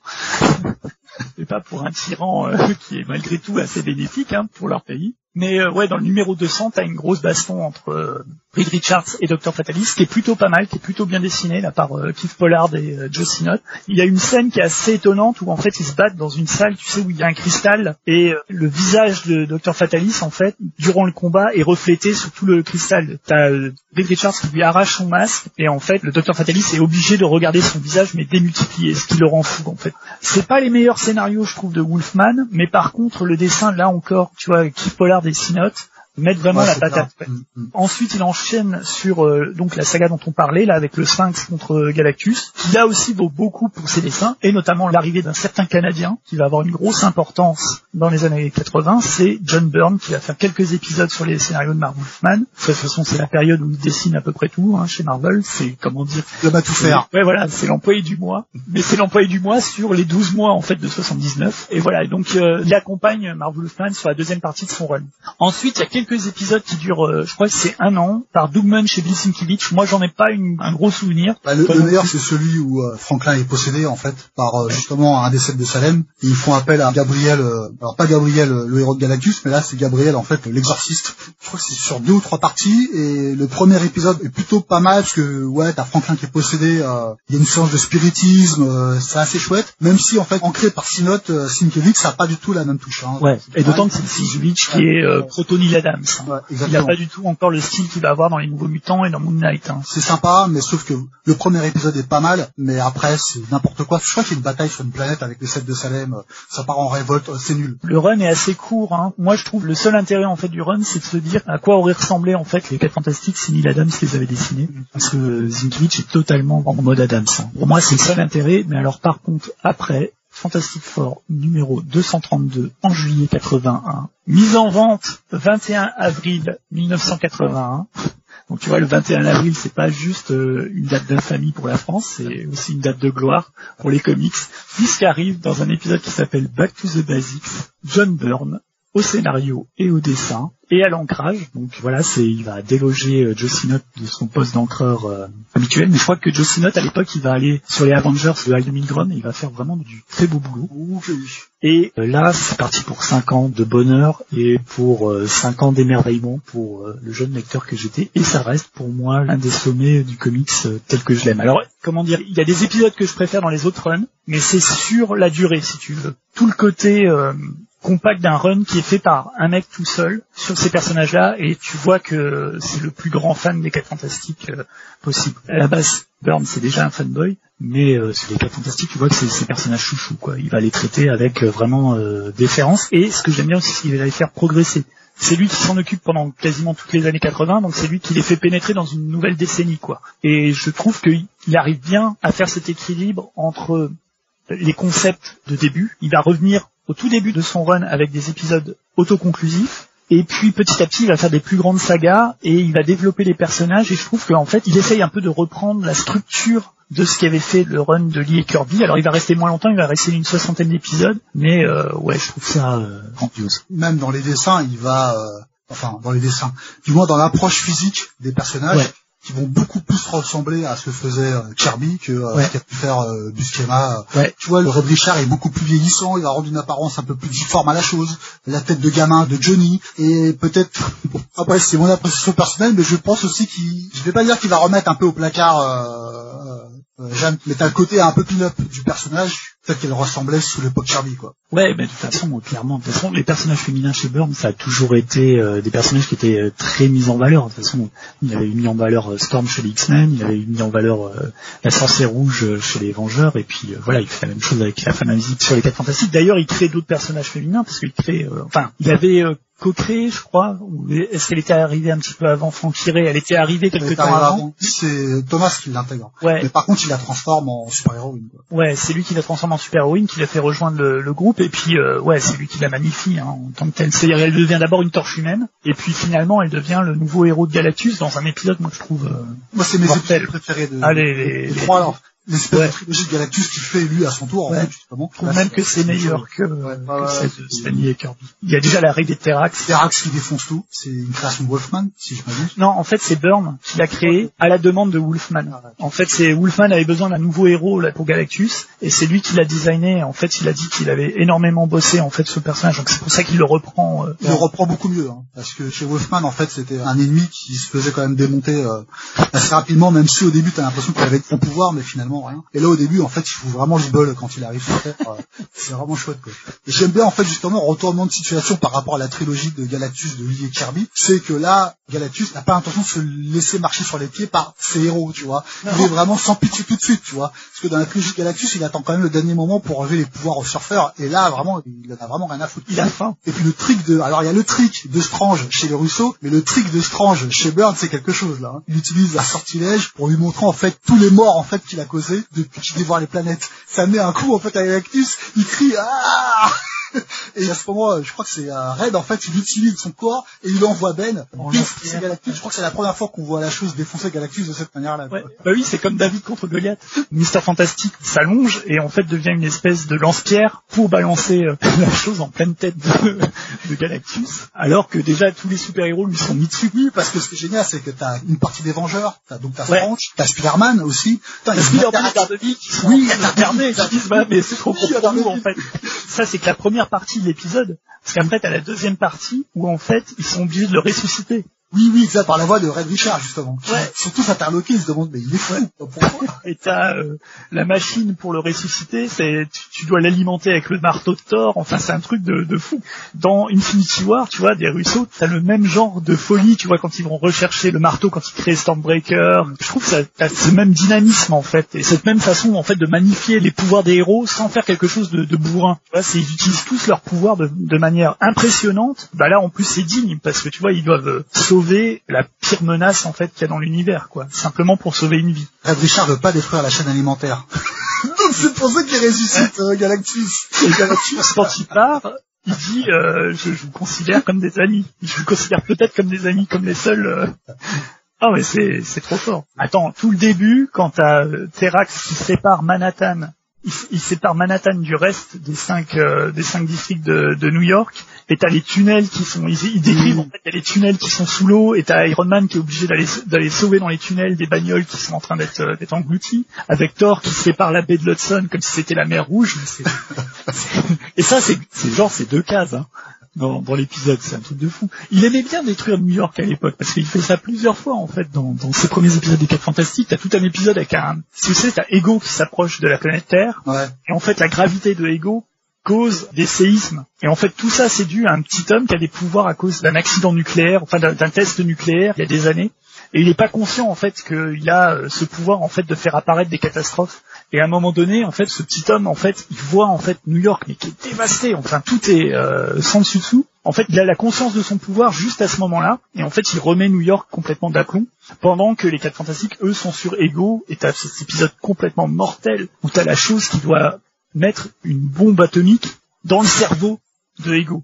et pas pour un tyran euh, qui est malgré tout assez bénéfique hein, pour leur pays. Mais euh, ouais, dans le numéro 200, t'as une grosse baston entre euh, Reed Richards et Dr. Fatalis, qui est plutôt pas mal, qui est plutôt bien dessiné là par euh, Keith Pollard et euh, Joe Sinnott. Il y a une scène qui est assez étonnante où en fait ils se battent dans une salle, tu sais, où il y a un cristal et euh, le visage de Dr. Fatalis en fait durant le combat est reflété sur tout le cristal. T'as euh, Reed Richards qui lui arrache son masque et en fait le Dr. Fatalis est obligé de regarder son visage mais démultiplié, ce qui le rend fou en fait. C'est pas les meilleurs scénarios je trouve de Wolfman, mais par contre le dessin là encore, tu vois, Keith Pollard et Sinnott mettent vraiment Ouais, la patate. Mm, mm. Ensuite, il enchaîne sur euh, donc la saga dont on parlait là avec le Sphinx contre Galactus, qui là aussi vaut beaucoup pour ses dessins et notamment l'arrivée d'un certain Canadien qui va avoir une grosse importance dans les années 80, c'est John Byrne qui va faire quelques épisodes sur les scénarios de Marv Wolfman. De toute façon, c'est la période où il dessine à peu près tout hein, chez Marvel. C'est comment dire Il va tout faire. Ouais, voilà, c'est l'employé du mois. Mais c'est l'employé du mois sur les 12 mois, en fait, de 79. Et voilà, donc, euh, il accompagne Marv Wolfman sur la deuxième partie de son run. Ensuite, il y a quelques épisodes qui durent, euh, je crois que c'est un an, par Dougman chez Bill Sienkiewicz. Moi, j'en ai pas une, un gros souvenir. Bah, le, meilleur, c'est celui où euh, Franklin est possédé en fait par euh, justement un des sept de Salem. Et ils font appel à Gabriel, alors pas Gabriel le héros de Galactus, mais là c'est Gabriel en fait l'exorciste. Je crois que c'est sur deux ou trois parties et le premier épisode est plutôt pas mal parce que ouais t'as Franklin qui est possédé, euh, il y a une séance de spiritisme, euh, c'est assez chouette. Même si en fait ancré par Sinot, euh, Sienkiewicz, ça a pas du tout la même touche. Hein. Ouais. Et d'autant que c'est Sienkiewicz qui est euh, Adams. hein. Ouais, Il a exactement. pas du tout encore le style qu'il va avoir dans les Nouveaux Mutants et dans Moon Knight. hein. C'est sympa, mais sauf que le premier épisode est pas mal, mais après c'est n'importe quoi. Je crois qu'il y a une bataille sur une planète avec les sept de Salem, euh, ça part en révolte, euh, c'est nul. Le run est assez court. Hein. Moi, je trouve le seul intérêt en fait du run, c'est de se dire à quoi auraient ressemblé en fait les quatre fantastiques si Neil Adams les avait dessinés. Parce que Zinkiewicz est totalement en mode Adams. hein. Pour moi, c'est le seul intérêt. Mais alors, par contre, après. Fantastic Four numéro 232 en juillet 81, mise en vente 21 avril 1981. Donc tu vois, le 21 avril, c'est pas juste euh, une date d'infamie pour la France, c'est aussi une date de gloire pour les comics, puisqu'arrive dans un épisode qui s'appelle Back to the Basics, John Byrne, au scénario et au dessin, et à l'ancrage. Donc voilà, c'est il va déloger euh, Joe de son poste d'encreur euh, habituel. Mais je crois que Joe à l'époque, il va aller sur les Avengers de Hal Milgrom et il va faire vraiment du très beau boulot. Et euh, là, c'est parti pour 5 ans de bonheur et pour 5 ans d'émerveillement pour euh, le jeune lecteur que j'étais. Et ça reste pour moi l'un des sommets du comics euh, tel que je l'aime. Alors, comment dire, il y a des épisodes que je préfère dans les autres runs, mais c'est sur la durée, si tu veux. Tout le côté euh, compact d'un run qui est fait par un mec tout seul sur ces personnages-là, et tu vois que c'est le plus grand fan des 4 Fantastiques euh, possible. À la base, Burn, c'est déjà un fanboy, mais euh, sur les 4 Fantastiques, tu vois que c'est ses personnages chouchous, quoi. Il va les traiter avec euh, vraiment euh, déférence, et ce que j'aime bien aussi, c'est qu'il va les faire progresser. C'est lui qui s'en occupe pendant quasiment toutes les années 80, donc c'est lui qui les fait pénétrer dans une nouvelle décennie, quoi. Et je trouve qu'il arrive bien à faire cet équilibre entre les concepts de début. Il va revenir au tout début de son run avec des épisodes autoconclusifs. Et puis petit à petit, il va faire des plus grandes sagas et il va développer les personnages. Et je trouve qu'en fait, il essaye un peu de reprendre la structure de ce qu'avait fait le run de Lee et Kirby. Alors il va rester moins longtemps, il va rester une soixantaine d'épisodes. Mais euh, ouais, je trouve ça euh, grandiose. Même dans les dessins, il va, euh, enfin dans les dessins, du moins dans l'approche physique des personnages. Ouais. Qui vont beaucoup plus ressembler à ce que faisait euh, Kirby que euh, Ouais. ce qu'a pu faire euh, Buscema. Ouais. Tu vois, le Red Richard est beaucoup plus vieillissant, il va rendre une apparence un peu plus difforme à la chose, la tête de gamin de Johnny, et peut-être, bon, après c'est mon appréciation personnelle, mais je pense aussi qu'il, je vais pas dire qu'il va remettre un peu au placard euh, euh, Jeanne, mais t'as le côté un peu pin-up du personnage, peut-être qu'elle ressemblait sous l'époque Kirby, quoi. Ouais, mais de toute façon, clairement, de toute façon, les personnages féminins chez Burn, ça a toujours été euh, des personnages qui étaient euh, très mis en valeur. De toute façon, il avait mis en valeur euh, Storm chez les X-Men, il avait mis en valeur euh, la sorcière rouge euh, chez les Vengeurs, et puis euh, voilà, il fait la même chose avec la femme invisible sur les Quatre Fantastiques. D'ailleurs, il crée d'autres personnages féminins parce qu'il crée, euh, enfin, il avait euh, co-créé, je crois, ou est-ce qu'elle était arrivée un petit peu avant Franck Tiré Elle était arrivée quelque temps avant. avant. C'est Thomas qui l'intègre. Ouais, Mais par contre, il la transforme en super-héroïne. Ouais, c'est lui qui la transforme en super-héroïne, qui l'a fait rejoindre le, le groupe, et puis euh, ouais, c'est lui qui la magnifie hein, en tant que telle. C'est-à-dire, elle devient d'abord une torche humaine, et puis finalement, elle devient le nouveau héros de Galactus dans un épisode, moi je trouve. euh, Moi, c'est mes épisodes préférés de, Allez, les- les les- trois, alors. L'espèce Ouais. de trilogie de Galactus qui fait lui à son tour, en Ouais. fait, justement. je trouve même que c'est meilleur que, Ouais, que celle de Stanley et Kirby. Il y a déjà l'arrêt des Terrax. Terax qui défonce tout. C'est une création de Wolfman, si je m'abuse. Non, en fait, c'est Byrne qui l'a créé à la demande de Wolfman. En fait, c'est Wolfman avait besoin d'un nouveau héros là pour Galactus, et c'est lui qui l'a designé. En fait, il a dit qu'il avait énormément bossé en fait ce personnage, donc c'est pour ça qu'il le reprend. euh, Il le reprend beaucoup mieux, hein, parce que chez Wolfman, en fait, c'était un ennemi qui se faisait quand même démonter euh, assez rapidement, même si au début, t'as l'impression qu'il avait de son pouvoir, mais finalement rien. Et là, au début, en fait, il fout vraiment le bol quand il arrive sur Terre. euh, c'est vraiment chouette, quoi. Et j'aime bien, en fait, justement, retournement de situation par rapport à la trilogie de Galactus de Lee et Kirby, c'est que là, Galactus n'a pas l'intention de se laisser marcher sur les pieds par ses héros, tu vois. Il est vraiment sans pitié tout de suite, tu vois. Parce que dans la trilogie de Galactus, il attend quand même le dernier moment pour enlever les pouvoirs au surfeur. Et là, vraiment, il en a vraiment rien à foutre. Il a faim. Et puis le trick de, alors il y a le trick de Strange chez les Russo, mais le trick de Strange chez Byrne, c'est quelque chose là. hein. Il utilise un sortilège pour lui montrer en fait tous les morts en fait qu'il a causés depuis qu'il dévoire les planètes. Ça met un coup en fait à Galactus, il crie ah et à ce moment, je crois que c'est euh, Red, en fait, il utilise son corps et il envoie Ben défoncer Galactus. Je crois que c'est la première fois qu'on voit la chose défoncer Galactus de cette manière-là. Ouais. Bah oui, c'est comme David contre Goliath. Mister Fantastique s'allonge et en fait devient une espèce de lance-pierre pour balancer euh, la chose en pleine tête de, de Galactus, alors que déjà tous les super-héros lui sont mis dessus. Oui, parce que ce qui est génial, c'est que t'as une partie des Vengeurs, t'as donc t'as Strange, t'as Spider-Man aussi. T'as Spider-Man et Daredevil qui sont oui, regardés, qui disent bah, mais c'est trop pour nous en fait. Ça c'est que la première partie de l'épisode, parce qu'après t'as la deuxième partie où en fait ils sont obligés de le ressusciter. Oui, oui, ça par la voix de Red Richard justement. Ouais. Surtout s'interloquer, il se demande mais il est fou. Pourquoi Et t'as euh, la machine pour le ressusciter, c'est tu, tu dois l'alimenter avec le marteau de Thor. Enfin, c'est un truc de, de, fou. Dans Infinity War, tu vois, des ruisseaux, t'as le même genre de folie, tu vois, quand ils vont rechercher le marteau, quand ils créent Stormbreaker. Je trouve que ça t'as ce même dynamisme en fait, et cette même façon en fait de magnifier les pouvoirs des héros sans faire quelque chose de, de bourrin. Tu vois, c'est ils utilisent tous leurs pouvoirs de, de manière impressionnante. Bah là, en plus, c'est digne parce que tu vois, ils doivent sauver sauver la pire menace en fait qu'il y a dans l'univers, quoi. Simplement pour sauver une vie. Red Richard veut pas détruire la chaîne alimentaire. Donc c'est pour ça qu'il ressuscite euh, Galactus. Et Galactus, quand il part, il dit euh, je, je, vous considère comme des amis. Je vous considère peut-être comme des amis, comme les seuls. Euh... Ah mais c'est c'est trop fort. Attends, tout le début, quand t'as euh, Terax qui sépare Manhattan il, il, sépare Manhattan du reste des cinq euh, des cinq districts de, de New York et t'as les tunnels qui sont ils, ils décrivent en fait les tunnels qui sont sous l'eau et t'as Iron Man qui est obligé d'aller d'aller sauver dans les tunnels des bagnoles qui sont en train d'être euh, d'être engloutis avec Thor qui sépare la baie de l'Hudson comme si c'était la mer rouge et ça c'est c'est genre c'est deux cases hein dans, dans l'épisode, c'est un truc de fou. Il aimait bien détruire New York à l'époque, parce qu'il fait ça plusieurs fois en fait dans, dans ses premiers épisodes des 4 Fantastiques. T'as tout un épisode avec un, tu sais, t'as Ego qui s'approche de la planète Terre, ouais. et en fait la gravité de Ego cause des séismes. Et en fait, tout ça, c'est dû à un petit homme qui a des pouvoirs à cause d'un accident nucléaire, enfin d'un test nucléaire il y a des années. Et il n'est pas conscient en fait qu'il a euh, ce pouvoir en fait de faire apparaître des catastrophes. Et à un moment donné, en fait, ce petit homme, en fait, il voit en fait New York, mais qui est dévasté. Enfin, tout est euh, sans dessus dessous. En fait, il a la conscience de son pouvoir juste à ce moment-là, et en fait, il remet New York complètement d'aplomb, pendant que les quatre fantastiques, eux, sont sur Ego, et t'as cet épisode complètement mortel où t'as la chose qui doit mettre une bombe atomique dans le cerveau de Ego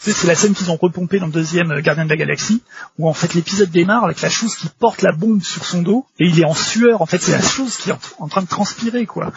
c'est la scène qu'ils ont repompée dans le deuxième euh, Gardien de la Galaxie, où en fait l'épisode démarre avec la chose qui porte la bombe sur son dos, et il est en sueur, en fait c'est la chose qui est en, train de transpirer, quoi.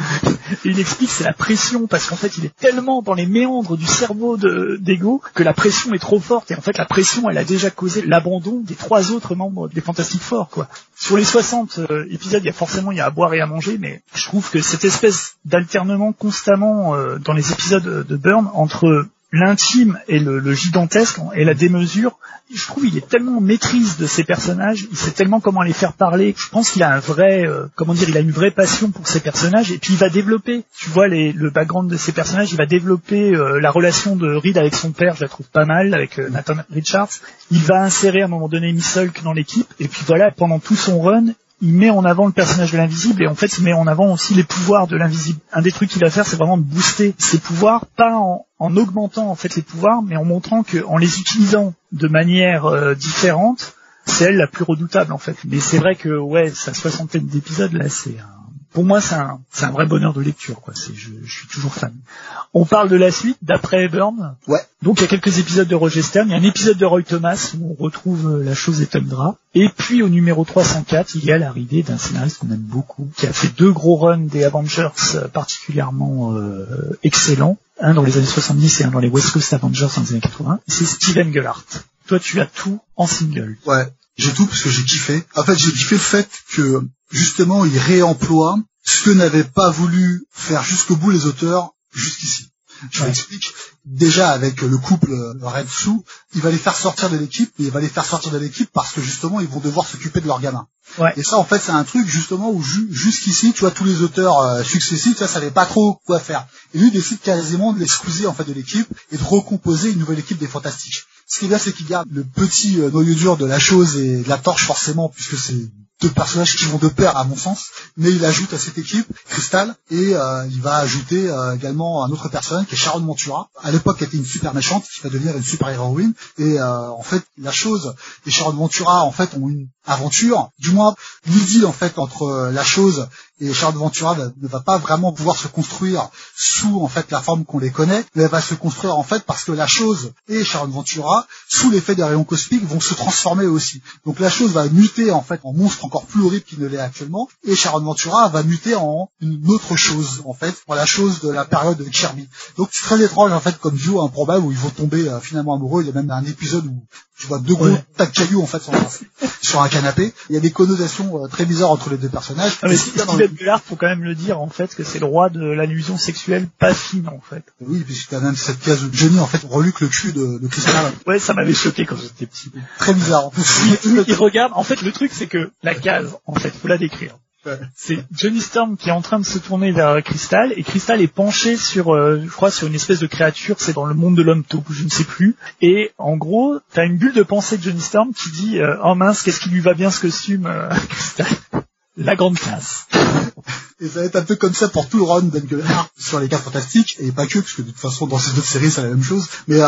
Il explique c'est la pression, parce qu'en fait il est tellement dans les méandres du cerveau d'Ego que la pression est trop forte, et en fait la pression elle a déjà causé l'abandon des trois autres membres des Fantastic Four, quoi. Sur les 60 euh, épisodes, il y a forcément y a à boire et à manger, mais je trouve que cette espèce d'alternement constamment euh, dans les épisodes de Burn entre l'intime et le, gigantesque et la démesure, je trouve il est tellement en maîtrise de ses personnages, il sait tellement comment les faire parler. Je pense qu'il a un vrai, euh, comment dire, il a une vraie passion pour ses personnages et puis il va développer, tu vois, le background de ses personnages, il va développer euh, la relation de Reed avec son père, je la trouve pas mal, avec euh, Nathan Richards. Il va insérer à un moment donné Miss Hulk dans l'équipe et puis voilà, pendant tout son run, il met en avant le personnage de l'invisible et en fait il met en avant aussi les pouvoirs de l'invisible. Un des trucs qu'il va faire c'est vraiment de booster ses pouvoirs, pas en, en, augmentant en fait les pouvoirs, mais en montrant qu'en les utilisant de manière euh, différente, c'est elle la plus redoutable en fait. Mais c'est vrai que ouais, sa soixantaine d'épisodes là c'est pour moi, c'est un, c'est un vrai bonheur de lecture, quoi. C'est, je, je, suis toujours fan. On parle de la suite d'après Burn. Ouais. Donc il y a quelques épisodes de Roger Stern. Il y a un épisode de Roy Thomas où on retrouve euh, la chose et Tundra. Et puis au numéro 304, il y a l'arrivée d'un scénariste qu'on aime beaucoup, qui a fait deux gros runs des Avengers euh, particulièrement euh, excellents. Un dans les années 70 et un dans les West Coast Avengers dans les années 80. C'est Steven Gellhart. Toi, tu as tout en single. Ouais. J'ai tout parce que j'ai kiffé. En fait, j'ai kiffé le fait que justement il réemploie ce que n'avaient pas voulu faire jusqu'au bout les auteurs jusqu'ici. Je m'explique. Déjà avec le couple Red Sou, il va les faire sortir de l'équipe, mais il va les faire sortir de l'équipe parce que justement ils vont devoir s'occuper de leurs gamins. Ouais. Et ça en fait c'est un truc justement où jusqu'ici, tu vois, tous les auteurs euh, successifs, ça savaient pas trop quoi faire. Et lui il décide quasiment de les squeezer en fait de l'équipe et de recomposer une nouvelle équipe des Fantastiques. Ce qui est bien, c'est qu'il garde le petit euh, noyau dur de la chose et de la torche forcément, puisque c'est deux personnages qui vont de pair à mon sens, mais il ajoute à cette équipe Crystal et euh, il va ajouter euh, également un autre personnage qui est Sharon Montura. À l'époque, elle était une super méchante qui va devenir une super héroïne et euh, en fait la chose et Sharon Montura en fait ont une aventure, du moins l'idylle en fait entre la chose et Charles Ventura ne va pas vraiment pouvoir se construire sous en fait la forme qu'on les connaît, mais elle va se construire en fait parce que la chose et Charles Ventura, sous l'effet des rayons cosmiques, vont se transformer aussi. Donc la chose va muter en fait en monstre encore plus horrible qu'il ne l'est actuellement, et Sharon Ventura va muter en une autre chose en fait, en la chose de la période de Kirby. Donc c'est très étrange en fait comme duo improbable où ils vont tomber euh, finalement amoureux. Il y a même un épisode où tu vois deux gros tas de cailloux en fait sur un, sur un canapé. Il y a des connotations euh, très bizarres entre les deux personnages. Ah, mais Steven Bellard, faut quand même le dire en fait que c'est le roi de l'allusion sexuelle pas fine en fait. Oui, puisque t'as même cette case où Johnny en fait reluque le cul de, de Christopher. Ouais, ça m'avait choqué quand j'étais petit. Très bizarre en plus. il, il regarde. En fait, le truc c'est que la case, en fait, faut la décrire. C'est Johnny Storm qui est en train de se tourner vers Crystal et Crystal est penché sur, euh, je crois, sur une espèce de créature, c'est dans le monde de l'homme taupe, je ne sais plus. Et en gros, t'as une bulle de pensée de Johnny Storm qui dit, euh, oh mince, qu'est-ce qui lui va bien ce costume, euh, Crystal? La grande classe. Et ça va être un peu comme ça pour tout le run d'Engelhardt sur les cartes fantastiques, et pas que, parce que de toute façon dans ces autres séries c'est la même chose. Mais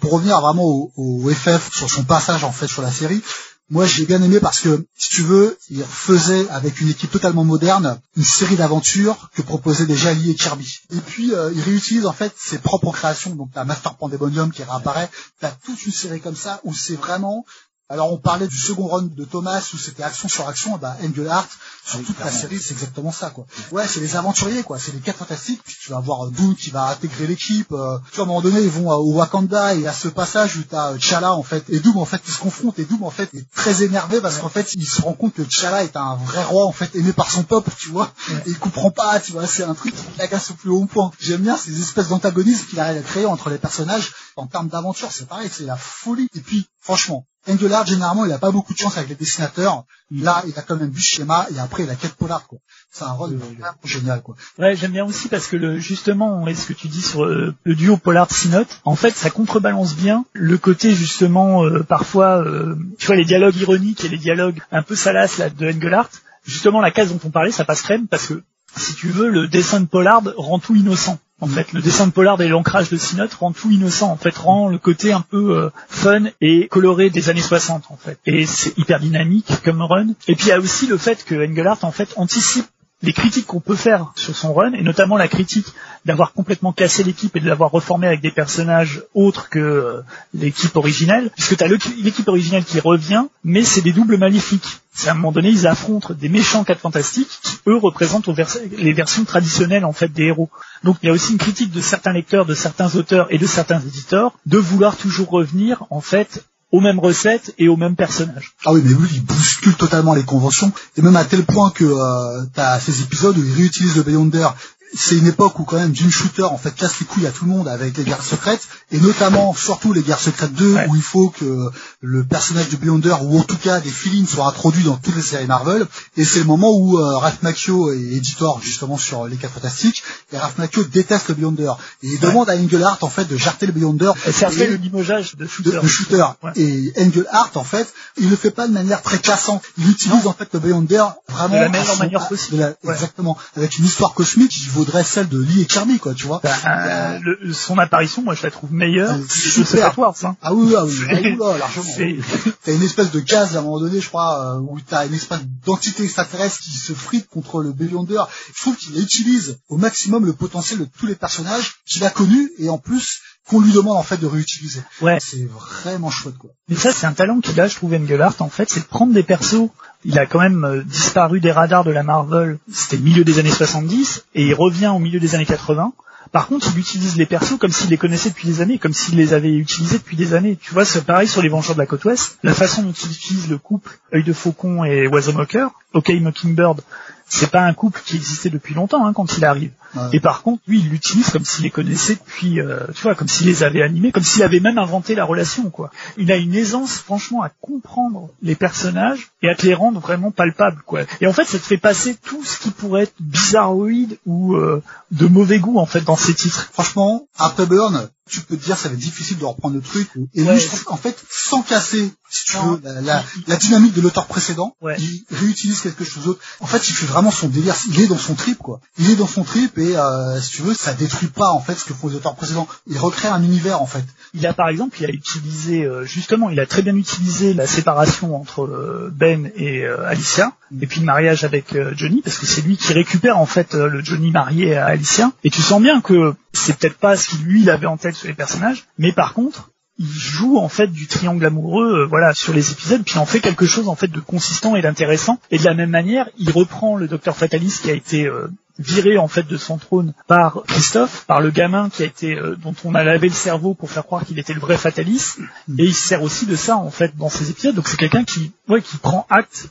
pour revenir vraiment au, au FF, sur son passage en fait sur la série, moi, j'ai bien aimé parce que, si tu veux, il faisait avec une équipe totalement moderne une série d'aventures que proposaient déjà Lee et Kirby. Et puis, euh, il réutilise en fait ses propres créations. Donc, t'as Master Pandemonium qui réapparaît. T'as toute une série comme ça où c'est vraiment alors on parlait du second run de Thomas où c'était action sur action, bah Engelhardt sur toute la série c'est exactement ça quoi. Ouais c'est les aventuriers quoi, c'est les quatre fantastiques. Puis tu vas voir euh, Boone qui va intégrer l'équipe. Euh, tu vois à un moment donné ils vont au Wakanda et à ce passage où t'as euh, T'Challa en fait et Doom en fait qui se confrontent et Doom en fait est très énervé parce qu'en fait il se rend compte que T'Challa est un vrai roi en fait aimé par son peuple tu vois et il comprend pas tu vois c'est un truc qui l'agace au plus haut point. J'aime bien ces espèces d'antagonismes qu'il arrive à créer entre les personnages en termes d'aventure c'est pareil c'est la folie et puis franchement Engelhardt, généralement, il a pas beaucoup de chance avec les dessinateurs. Là, il a quand même ce schéma et après, il a quatre polars, quoi. C'est un rôle vraiment génial, quoi. Ouais, j'aime bien aussi parce que le, justement, ce que tu dis sur euh, le duo polar Sinote, en fait, ça contrebalance bien le côté, justement, euh, parfois, euh, tu vois, les dialogues ironiques et les dialogues un peu salaces, là, de Engelhardt. Justement, la case dont on parlait, ça passe crème parce que, si tu veux, le dessin de Pollard rend tout innocent. En fait, le dessin de Pollard et l'ancrage de Sinote rend tout innocent. En fait, rend le côté un peu euh, fun et coloré des années 60. En fait, et c'est hyper dynamique comme run. Et puis il y a aussi le fait que Engelhardt en fait anticipe les critiques qu'on peut faire sur son run, et notamment la critique d'avoir complètement cassé l'équipe et de l'avoir reformé avec des personnages autres que euh, l'équipe originelle, puisque tu as l'équipe originelle qui revient, mais c'est des doubles maléfiques. C'est à un moment donné, ils affrontent des méchants quatre fantastiques qui, eux, représentent les versions traditionnelles en fait des héros. Donc il y a aussi une critique de certains lecteurs, de certains auteurs et de certains éditeurs de vouloir toujours revenir en fait aux mêmes recettes et aux mêmes personnages. Ah oui, mais oui, il bouscule totalement les conventions, et même à tel point que euh, tu as ces épisodes où il réutilise le Beyonder c'est une époque où quand même Jim Shooter en fait casse les couilles à tout le monde avec les guerres secrètes et notamment surtout les guerres secrètes 2 où il faut que le personnage de Beyonder ou en tout cas des feelings soient introduits dans toutes les séries Marvel. Et c'est le moment où euh, Ralph Macchio est éditeur justement sur les quatre fantastiques et Ralph Macchio déteste le Beyonder. Et il demande à Engelhardt en fait de jarter le Beyonder. C'est après le limogeage de Shooter, de, shooter. et Engelhardt en fait il le fait pas de manière très cassante. Il utilise en fait le Beyonder vraiment de la meilleure manière possible. Exactement. Avec une histoire cosmique vaudrait celle de Lee et Kirby, quoi, tu vois. Bah, euh, le, son apparition, moi, je la trouve meilleure. Ah, super. Hein. Ah oui, ah oui, ah, largement. T'as une espèce de case à un moment donné, je crois, euh, où t'as une espèce d'entité extraterrestre qui se frite contre le Beyonder. Je trouve qu'il utilise au maximum le potentiel de tous les personnages qu'il a connus et en plus qu'on lui demande en fait de réutiliser. Ouais. C'est vraiment chouette quoi. Mais ça c'est un talent qu'il a, je trouve Engelhardt en fait, c'est de prendre des persos. Il a quand même euh, disparu des radars de la Marvel, c'était le milieu des années 70 et il revient au milieu des années 80. Par contre, il utilise les persos comme s'il les connaissait depuis des années, comme s'il les avait utilisés depuis des années. Tu vois, c'est pareil sur les Vengeurs de la Côte Ouest. La façon dont il utilise le couple œil de faucon et oiseau moqueur, OK Mockingbird, c'est pas un couple qui existait depuis longtemps hein, quand il arrive. Et par contre, lui, il l'utilise comme s'il les connaissait depuis, euh, tu vois, comme s'il les avait animés, comme s'il avait même inventé la relation, quoi. Il a une aisance, franchement, à comprendre les personnages et à te les rendre vraiment palpables, quoi. Et en fait, ça te fait passer tout ce qui pourrait être bizarroïde ou euh, de mauvais goût, en fait, dans ces titres. Franchement, après Burn, tu peux te dire ça va être difficile de reprendre le truc. Et Ouais. lui, je trouve qu'en fait, sans casser, si tu Non. veux, la, la, la dynamique de l'auteur précédent, Ouais. il réutilise quelque chose d'autre. En fait, il fait vraiment son délire. Il est dans son trip, quoi. Il est dans son trip et, euh, si tu veux, ça détruit pas, en fait, ce que font les auteurs précédents. Il recrée un univers, en fait. Il a par exemple, il a utilisé euh, justement, il a très bien utilisé la séparation entre euh, Ben et euh, Alicia, Mm. et puis le mariage avec Johnny, parce que c'est lui qui récupère en fait le Johnny marié à Alicia. Et tu sens bien que c'est peut-être pas ce qu'il lui il avait en tête sur les personnages, mais par contre, il joue en fait du triangle amoureux, euh, voilà, sur les épisodes, puis en fait quelque chose en fait de consistant et d'intéressant. Et de la même manière, il reprend le Docteur Fatalis qui a été euh, viré en fait de son trône par Christophe, par le gamin qui a été euh, dont on a lavé le cerveau pour faire croire qu'il était le vrai Fatalis, et il se sert aussi de ça en fait dans ses épisodes. Donc c'est quelqu'un qui, ouais, qui prend acte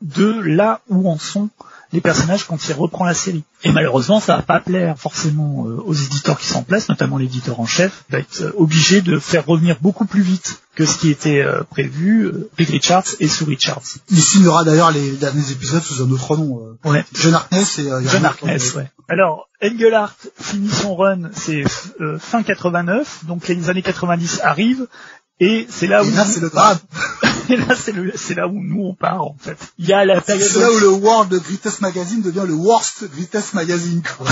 de là où en sont les personnages quand il reprend la série. Et malheureusement, ça va pas plaire forcément euh, aux éditeurs qui sont en place, notamment l'éditeur en chef, va être euh, obligé de faire revenir beaucoup plus vite que ce qui était euh, prévu euh, Rick Richards et Sue Richards. Il signera d'ailleurs les derniers épisodes sous un autre nom. euh, Ouais. John Harkness et euh, John Harkness, ouais. Alors, Engelhardt finit son run, c'est euh, fin 89, donc les années 90 arrivent, et c'est là où Et là, c'est le drame. et là, c'est le- c'est là où nous on part en fait. Il y a la période C'est là où le World Greatest Magazine devient le Worst Greatest Magazine, quoi.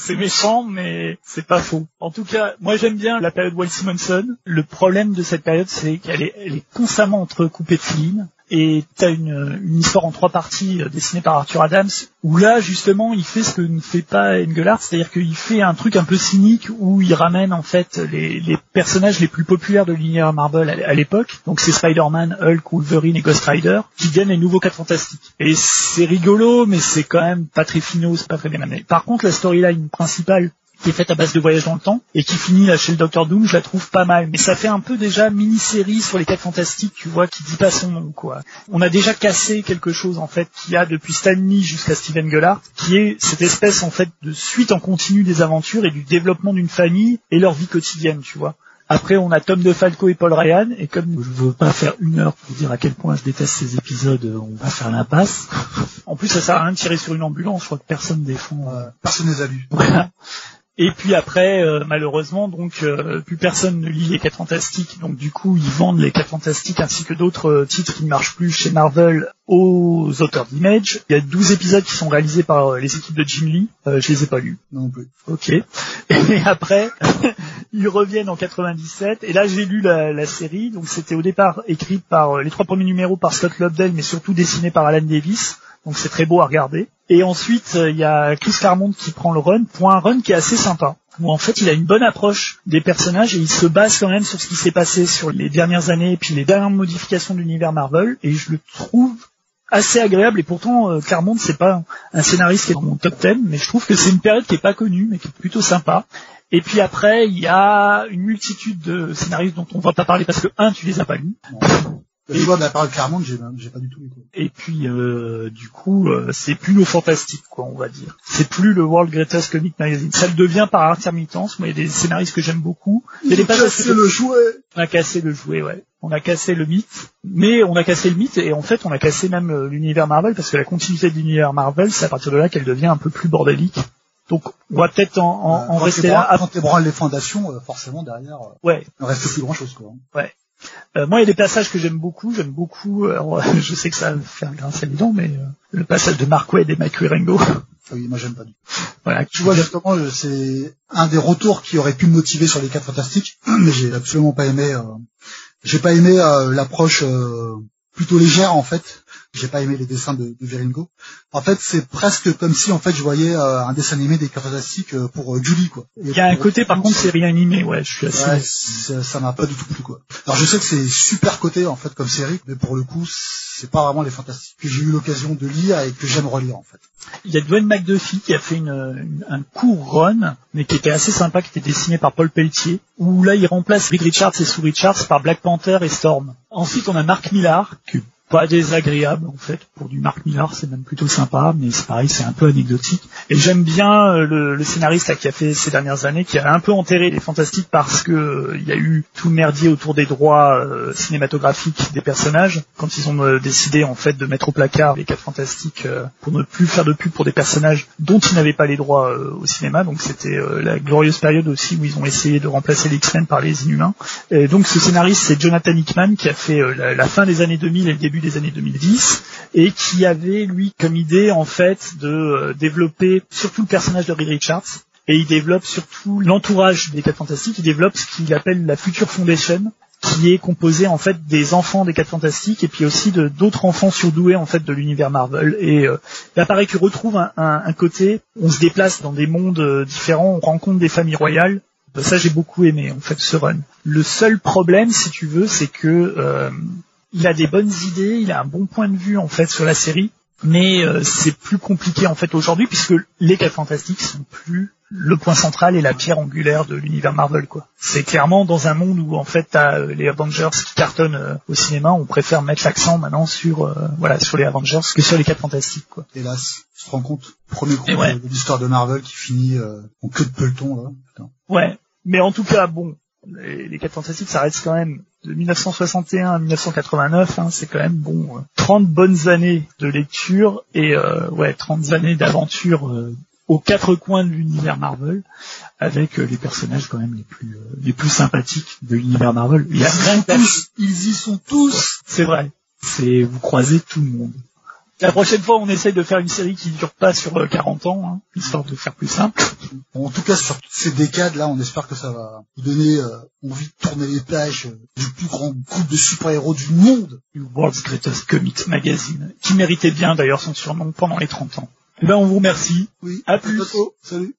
C'est méchant, mais c'est pas faux. En tout cas, moi j'aime bien la période Walt Simonson. Le problème de cette période, c'est qu'elle est, elle est constamment entrecoupée de films. Et t'as une, une histoire en trois parties euh, dessinée par Arthur Adams, où là justement il fait ce que ne fait pas Engelhardt, c'est-à-dire qu'il fait un truc un peu cynique où il ramène en fait les, personnages les plus populaires de l'univers Marvel à, l'époque. Donc c'est Spider-Man, Hulk, Wolverine et Ghost Rider qui deviennent les nouveaux quatre fantastiques. Et c'est rigolo, mais c'est quand même pas très finaux, c'est pas très bien amené. Par contre, la storyline principale qui est faite à base de voyage dans le temps et qui finit là chez le Docteur Doom, je la trouve pas mal. Mais ça fait un peu déjà mini-série sur les quatre fantastiques, tu vois, qui dit pas son nom, quoi. On a déjà cassé quelque chose, en fait, qu'il y a depuis Stan Lee jusqu'à Steven Gellart, qui est cette espèce, en fait, de suite en continu des aventures et du développement d'une famille et leur vie quotidienne, tu vois. Après, on a Tom DeFalco et Paul Ryan, et comme je veux pas faire une heure pour dire à quel point je déteste ces épisodes, euh, on va faire l'impasse. En plus, ça sert à rien de tirer sur une ambulance, je crois que personne défend. euh, Euh, personne ne les a lus. voilà. Et puis après, euh, malheureusement, donc euh, plus personne ne lit les 4 Fantastiques. Donc du coup, ils vendent les 4 Fantastiques ainsi que d'autres euh, titres qui ne marchent plus chez Marvel aux auteurs d'Image. Il y a 12 épisodes qui sont réalisés par les équipes de Jim Lee. Euh, je les ai pas lus. Non plus. Ok. Et après, ils reviennent en 97. Et là, j'ai lu la, la série. Donc, c'était au départ écrit par les trois premiers numéros par Scott Lobdell, mais surtout dessiné par Alan Davis. Donc, c'est très beau à regarder. Et ensuite, euh, il y a Chris Claremont qui prend le run pour un run qui est assez sympa. Où en fait, il a une bonne approche des personnages et il se base quand même sur ce qui s'est passé sur les dernières années et puis les dernières modifications de l'univers Marvel. Et je le trouve assez agréable et pourtant euh, Claremont c'est pas un scénariste qui est dans mon top 10 mais je trouve que c'est une période qui est pas connue mais qui est plutôt sympa et puis après il y a une multitude de scénaristes dont on va pas parler parce que un tu les as pas lus. Je vois de la parole Claremont, j'ai j'ai pas du tout quoi. et puis euh, du coup euh, c'est plus nos fantastiques quoi on va dire c'est plus le World Greatest Comic Magazine ça le devient par intermittence moi il y a des scénaristes que j'aime beaucoup il a C'est le jouet. on a cassé le jouet, ouais. On a cassé le mythe, mais on a cassé le mythe et en fait on a cassé même euh, l'univers Marvel parce que la continuité de l'univers Marvel, c'est à partir de là qu'elle devient un peu plus bordélique. Donc on va peut-être en, en- Euh, en rester là. Quand t'ébranles les fondations, euh, forcément derrière, Ouais. il ne reste plus grand chose quoi. Euh, moi il y a des passages que j'aime beaucoup. J'aime beaucoup. alors, je sais que ça va faire grincer les dents, mais euh, le passage de Mark Waid et Mike Wieringo. Ah Oui, moi j'aime pas du tout. voilà. Tu vois justement, euh, c'est un des retours qui aurait pu me motiver sur les quatre fantastiques, mais j'ai absolument pas aimé. euh, j'ai pas aimé euh, l'approche euh, plutôt légère en fait. J'ai pas aimé les dessins de, de Viringo. En fait, c'est presque comme si en fait je voyais euh, un dessin animé des fantastiques euh, pour euh, Julie quoi. Il y a un côté par contre c'est rien animé. Ouais, je suis assez. Ouais, ça ça m'a pas du tout plu quoi. Alors je sais que c'est super coté en fait comme série, mais pour le coup c'est pas vraiment les fantastiques que j'ai eu l'occasion de lire et que j'aime relire en fait. Il y a Dwayne McDuffie qui a fait une, une- un court run, mais qui était assez sympa, qui était dessiné par Paul Pelletier, où là il remplace Rick Richards et Sue Richards par Black Panther et Storm. Ensuite on a Mark Millar, que pas désagréable en fait pour du Mark Millar c'est même plutôt sympa mais c'est pareil c'est un peu anecdotique. Et j'aime bien euh, le, le, scénariste qui a fait ces dernières années qui a un peu enterré les fantastiques parce que euh, il y a eu tout le merdier autour des droits euh, cinématographiques des personnages. Quand ils ont décidé en fait de mettre au placard les quatre fantastiques pour ne plus faire de pub pour des personnages dont ils n'avaient pas les droits au cinéma donc c'était la glorieuse période aussi où ils ont essayé de remplacer les X-Men par les Inhumains. Et donc ce scénariste c'est Jonathan Hickman qui a fait la, la fin des années 2000 et le début des années 2010 et qui avait lui comme idée en fait de euh, développer surtout le personnage de Reed Richards et il développe surtout l'entourage des Quatre Fantastiques. Il développe ce qu'il appelle la Future Foundation, qui est composée en fait des enfants des Quatre Fantastiques et puis aussi d'autres enfants surdoués en fait de l'univers Marvel. Et euh, là, pareil, tu retrouves un, un, côté, on se déplace dans des mondes euh, différents, on rencontre des familles royales. Ça, j'ai beaucoup aimé en fait ce run. Le seul problème, si tu veux, c'est que euh, il a des bonnes idées, il a un bon point de vue en fait sur la série, mais euh, c'est plus compliqué en fait aujourd'hui puisque les quatre fantastiques sont plus le point central et la pierre angulaire de l'univers Marvel quoi. C'est clairement dans un monde où en fait t'as euh, les Avengers qui cartonnent euh, au cinéma, on préfère mettre l'accent maintenant sur voilà sur les Avengers que sur les quatre fantastiques quoi. Hélas, tu te rends compte, premier groupe de l'histoire de Marvel qui finit en queue de peloton là. Putain. Ouais, mais en tout cas bon, les, les 4 fantastiques, ça reste quand même de 1961 à 1989, hein, c'est quand même bon, 30 euh, bonnes années de lecture et euh, ouais, 30 années d'aventure euh, aux quatre coins de l'univers Marvel, avec les personnages quand même les plus les plus sympathiques de l'univers Marvel. Il y a ils, tous, ils y sont tous. C'est vrai. C'est vous croisez tout le monde. La prochaine fois, on essaye de faire une série qui dure pas sur 40 euh, ans, hein, histoire de faire plus simple. en tout cas, sur ces décades-là, on espère que ça va vous donner euh, envie de tourner les pages euh, du plus grand groupe de super-héros du monde. Du World's Greatest Comics Magazine, qui méritait bien d'ailleurs son surnom pendant les 30 ans. Eh ben, on vous remercie. Oui. À plus. Salut.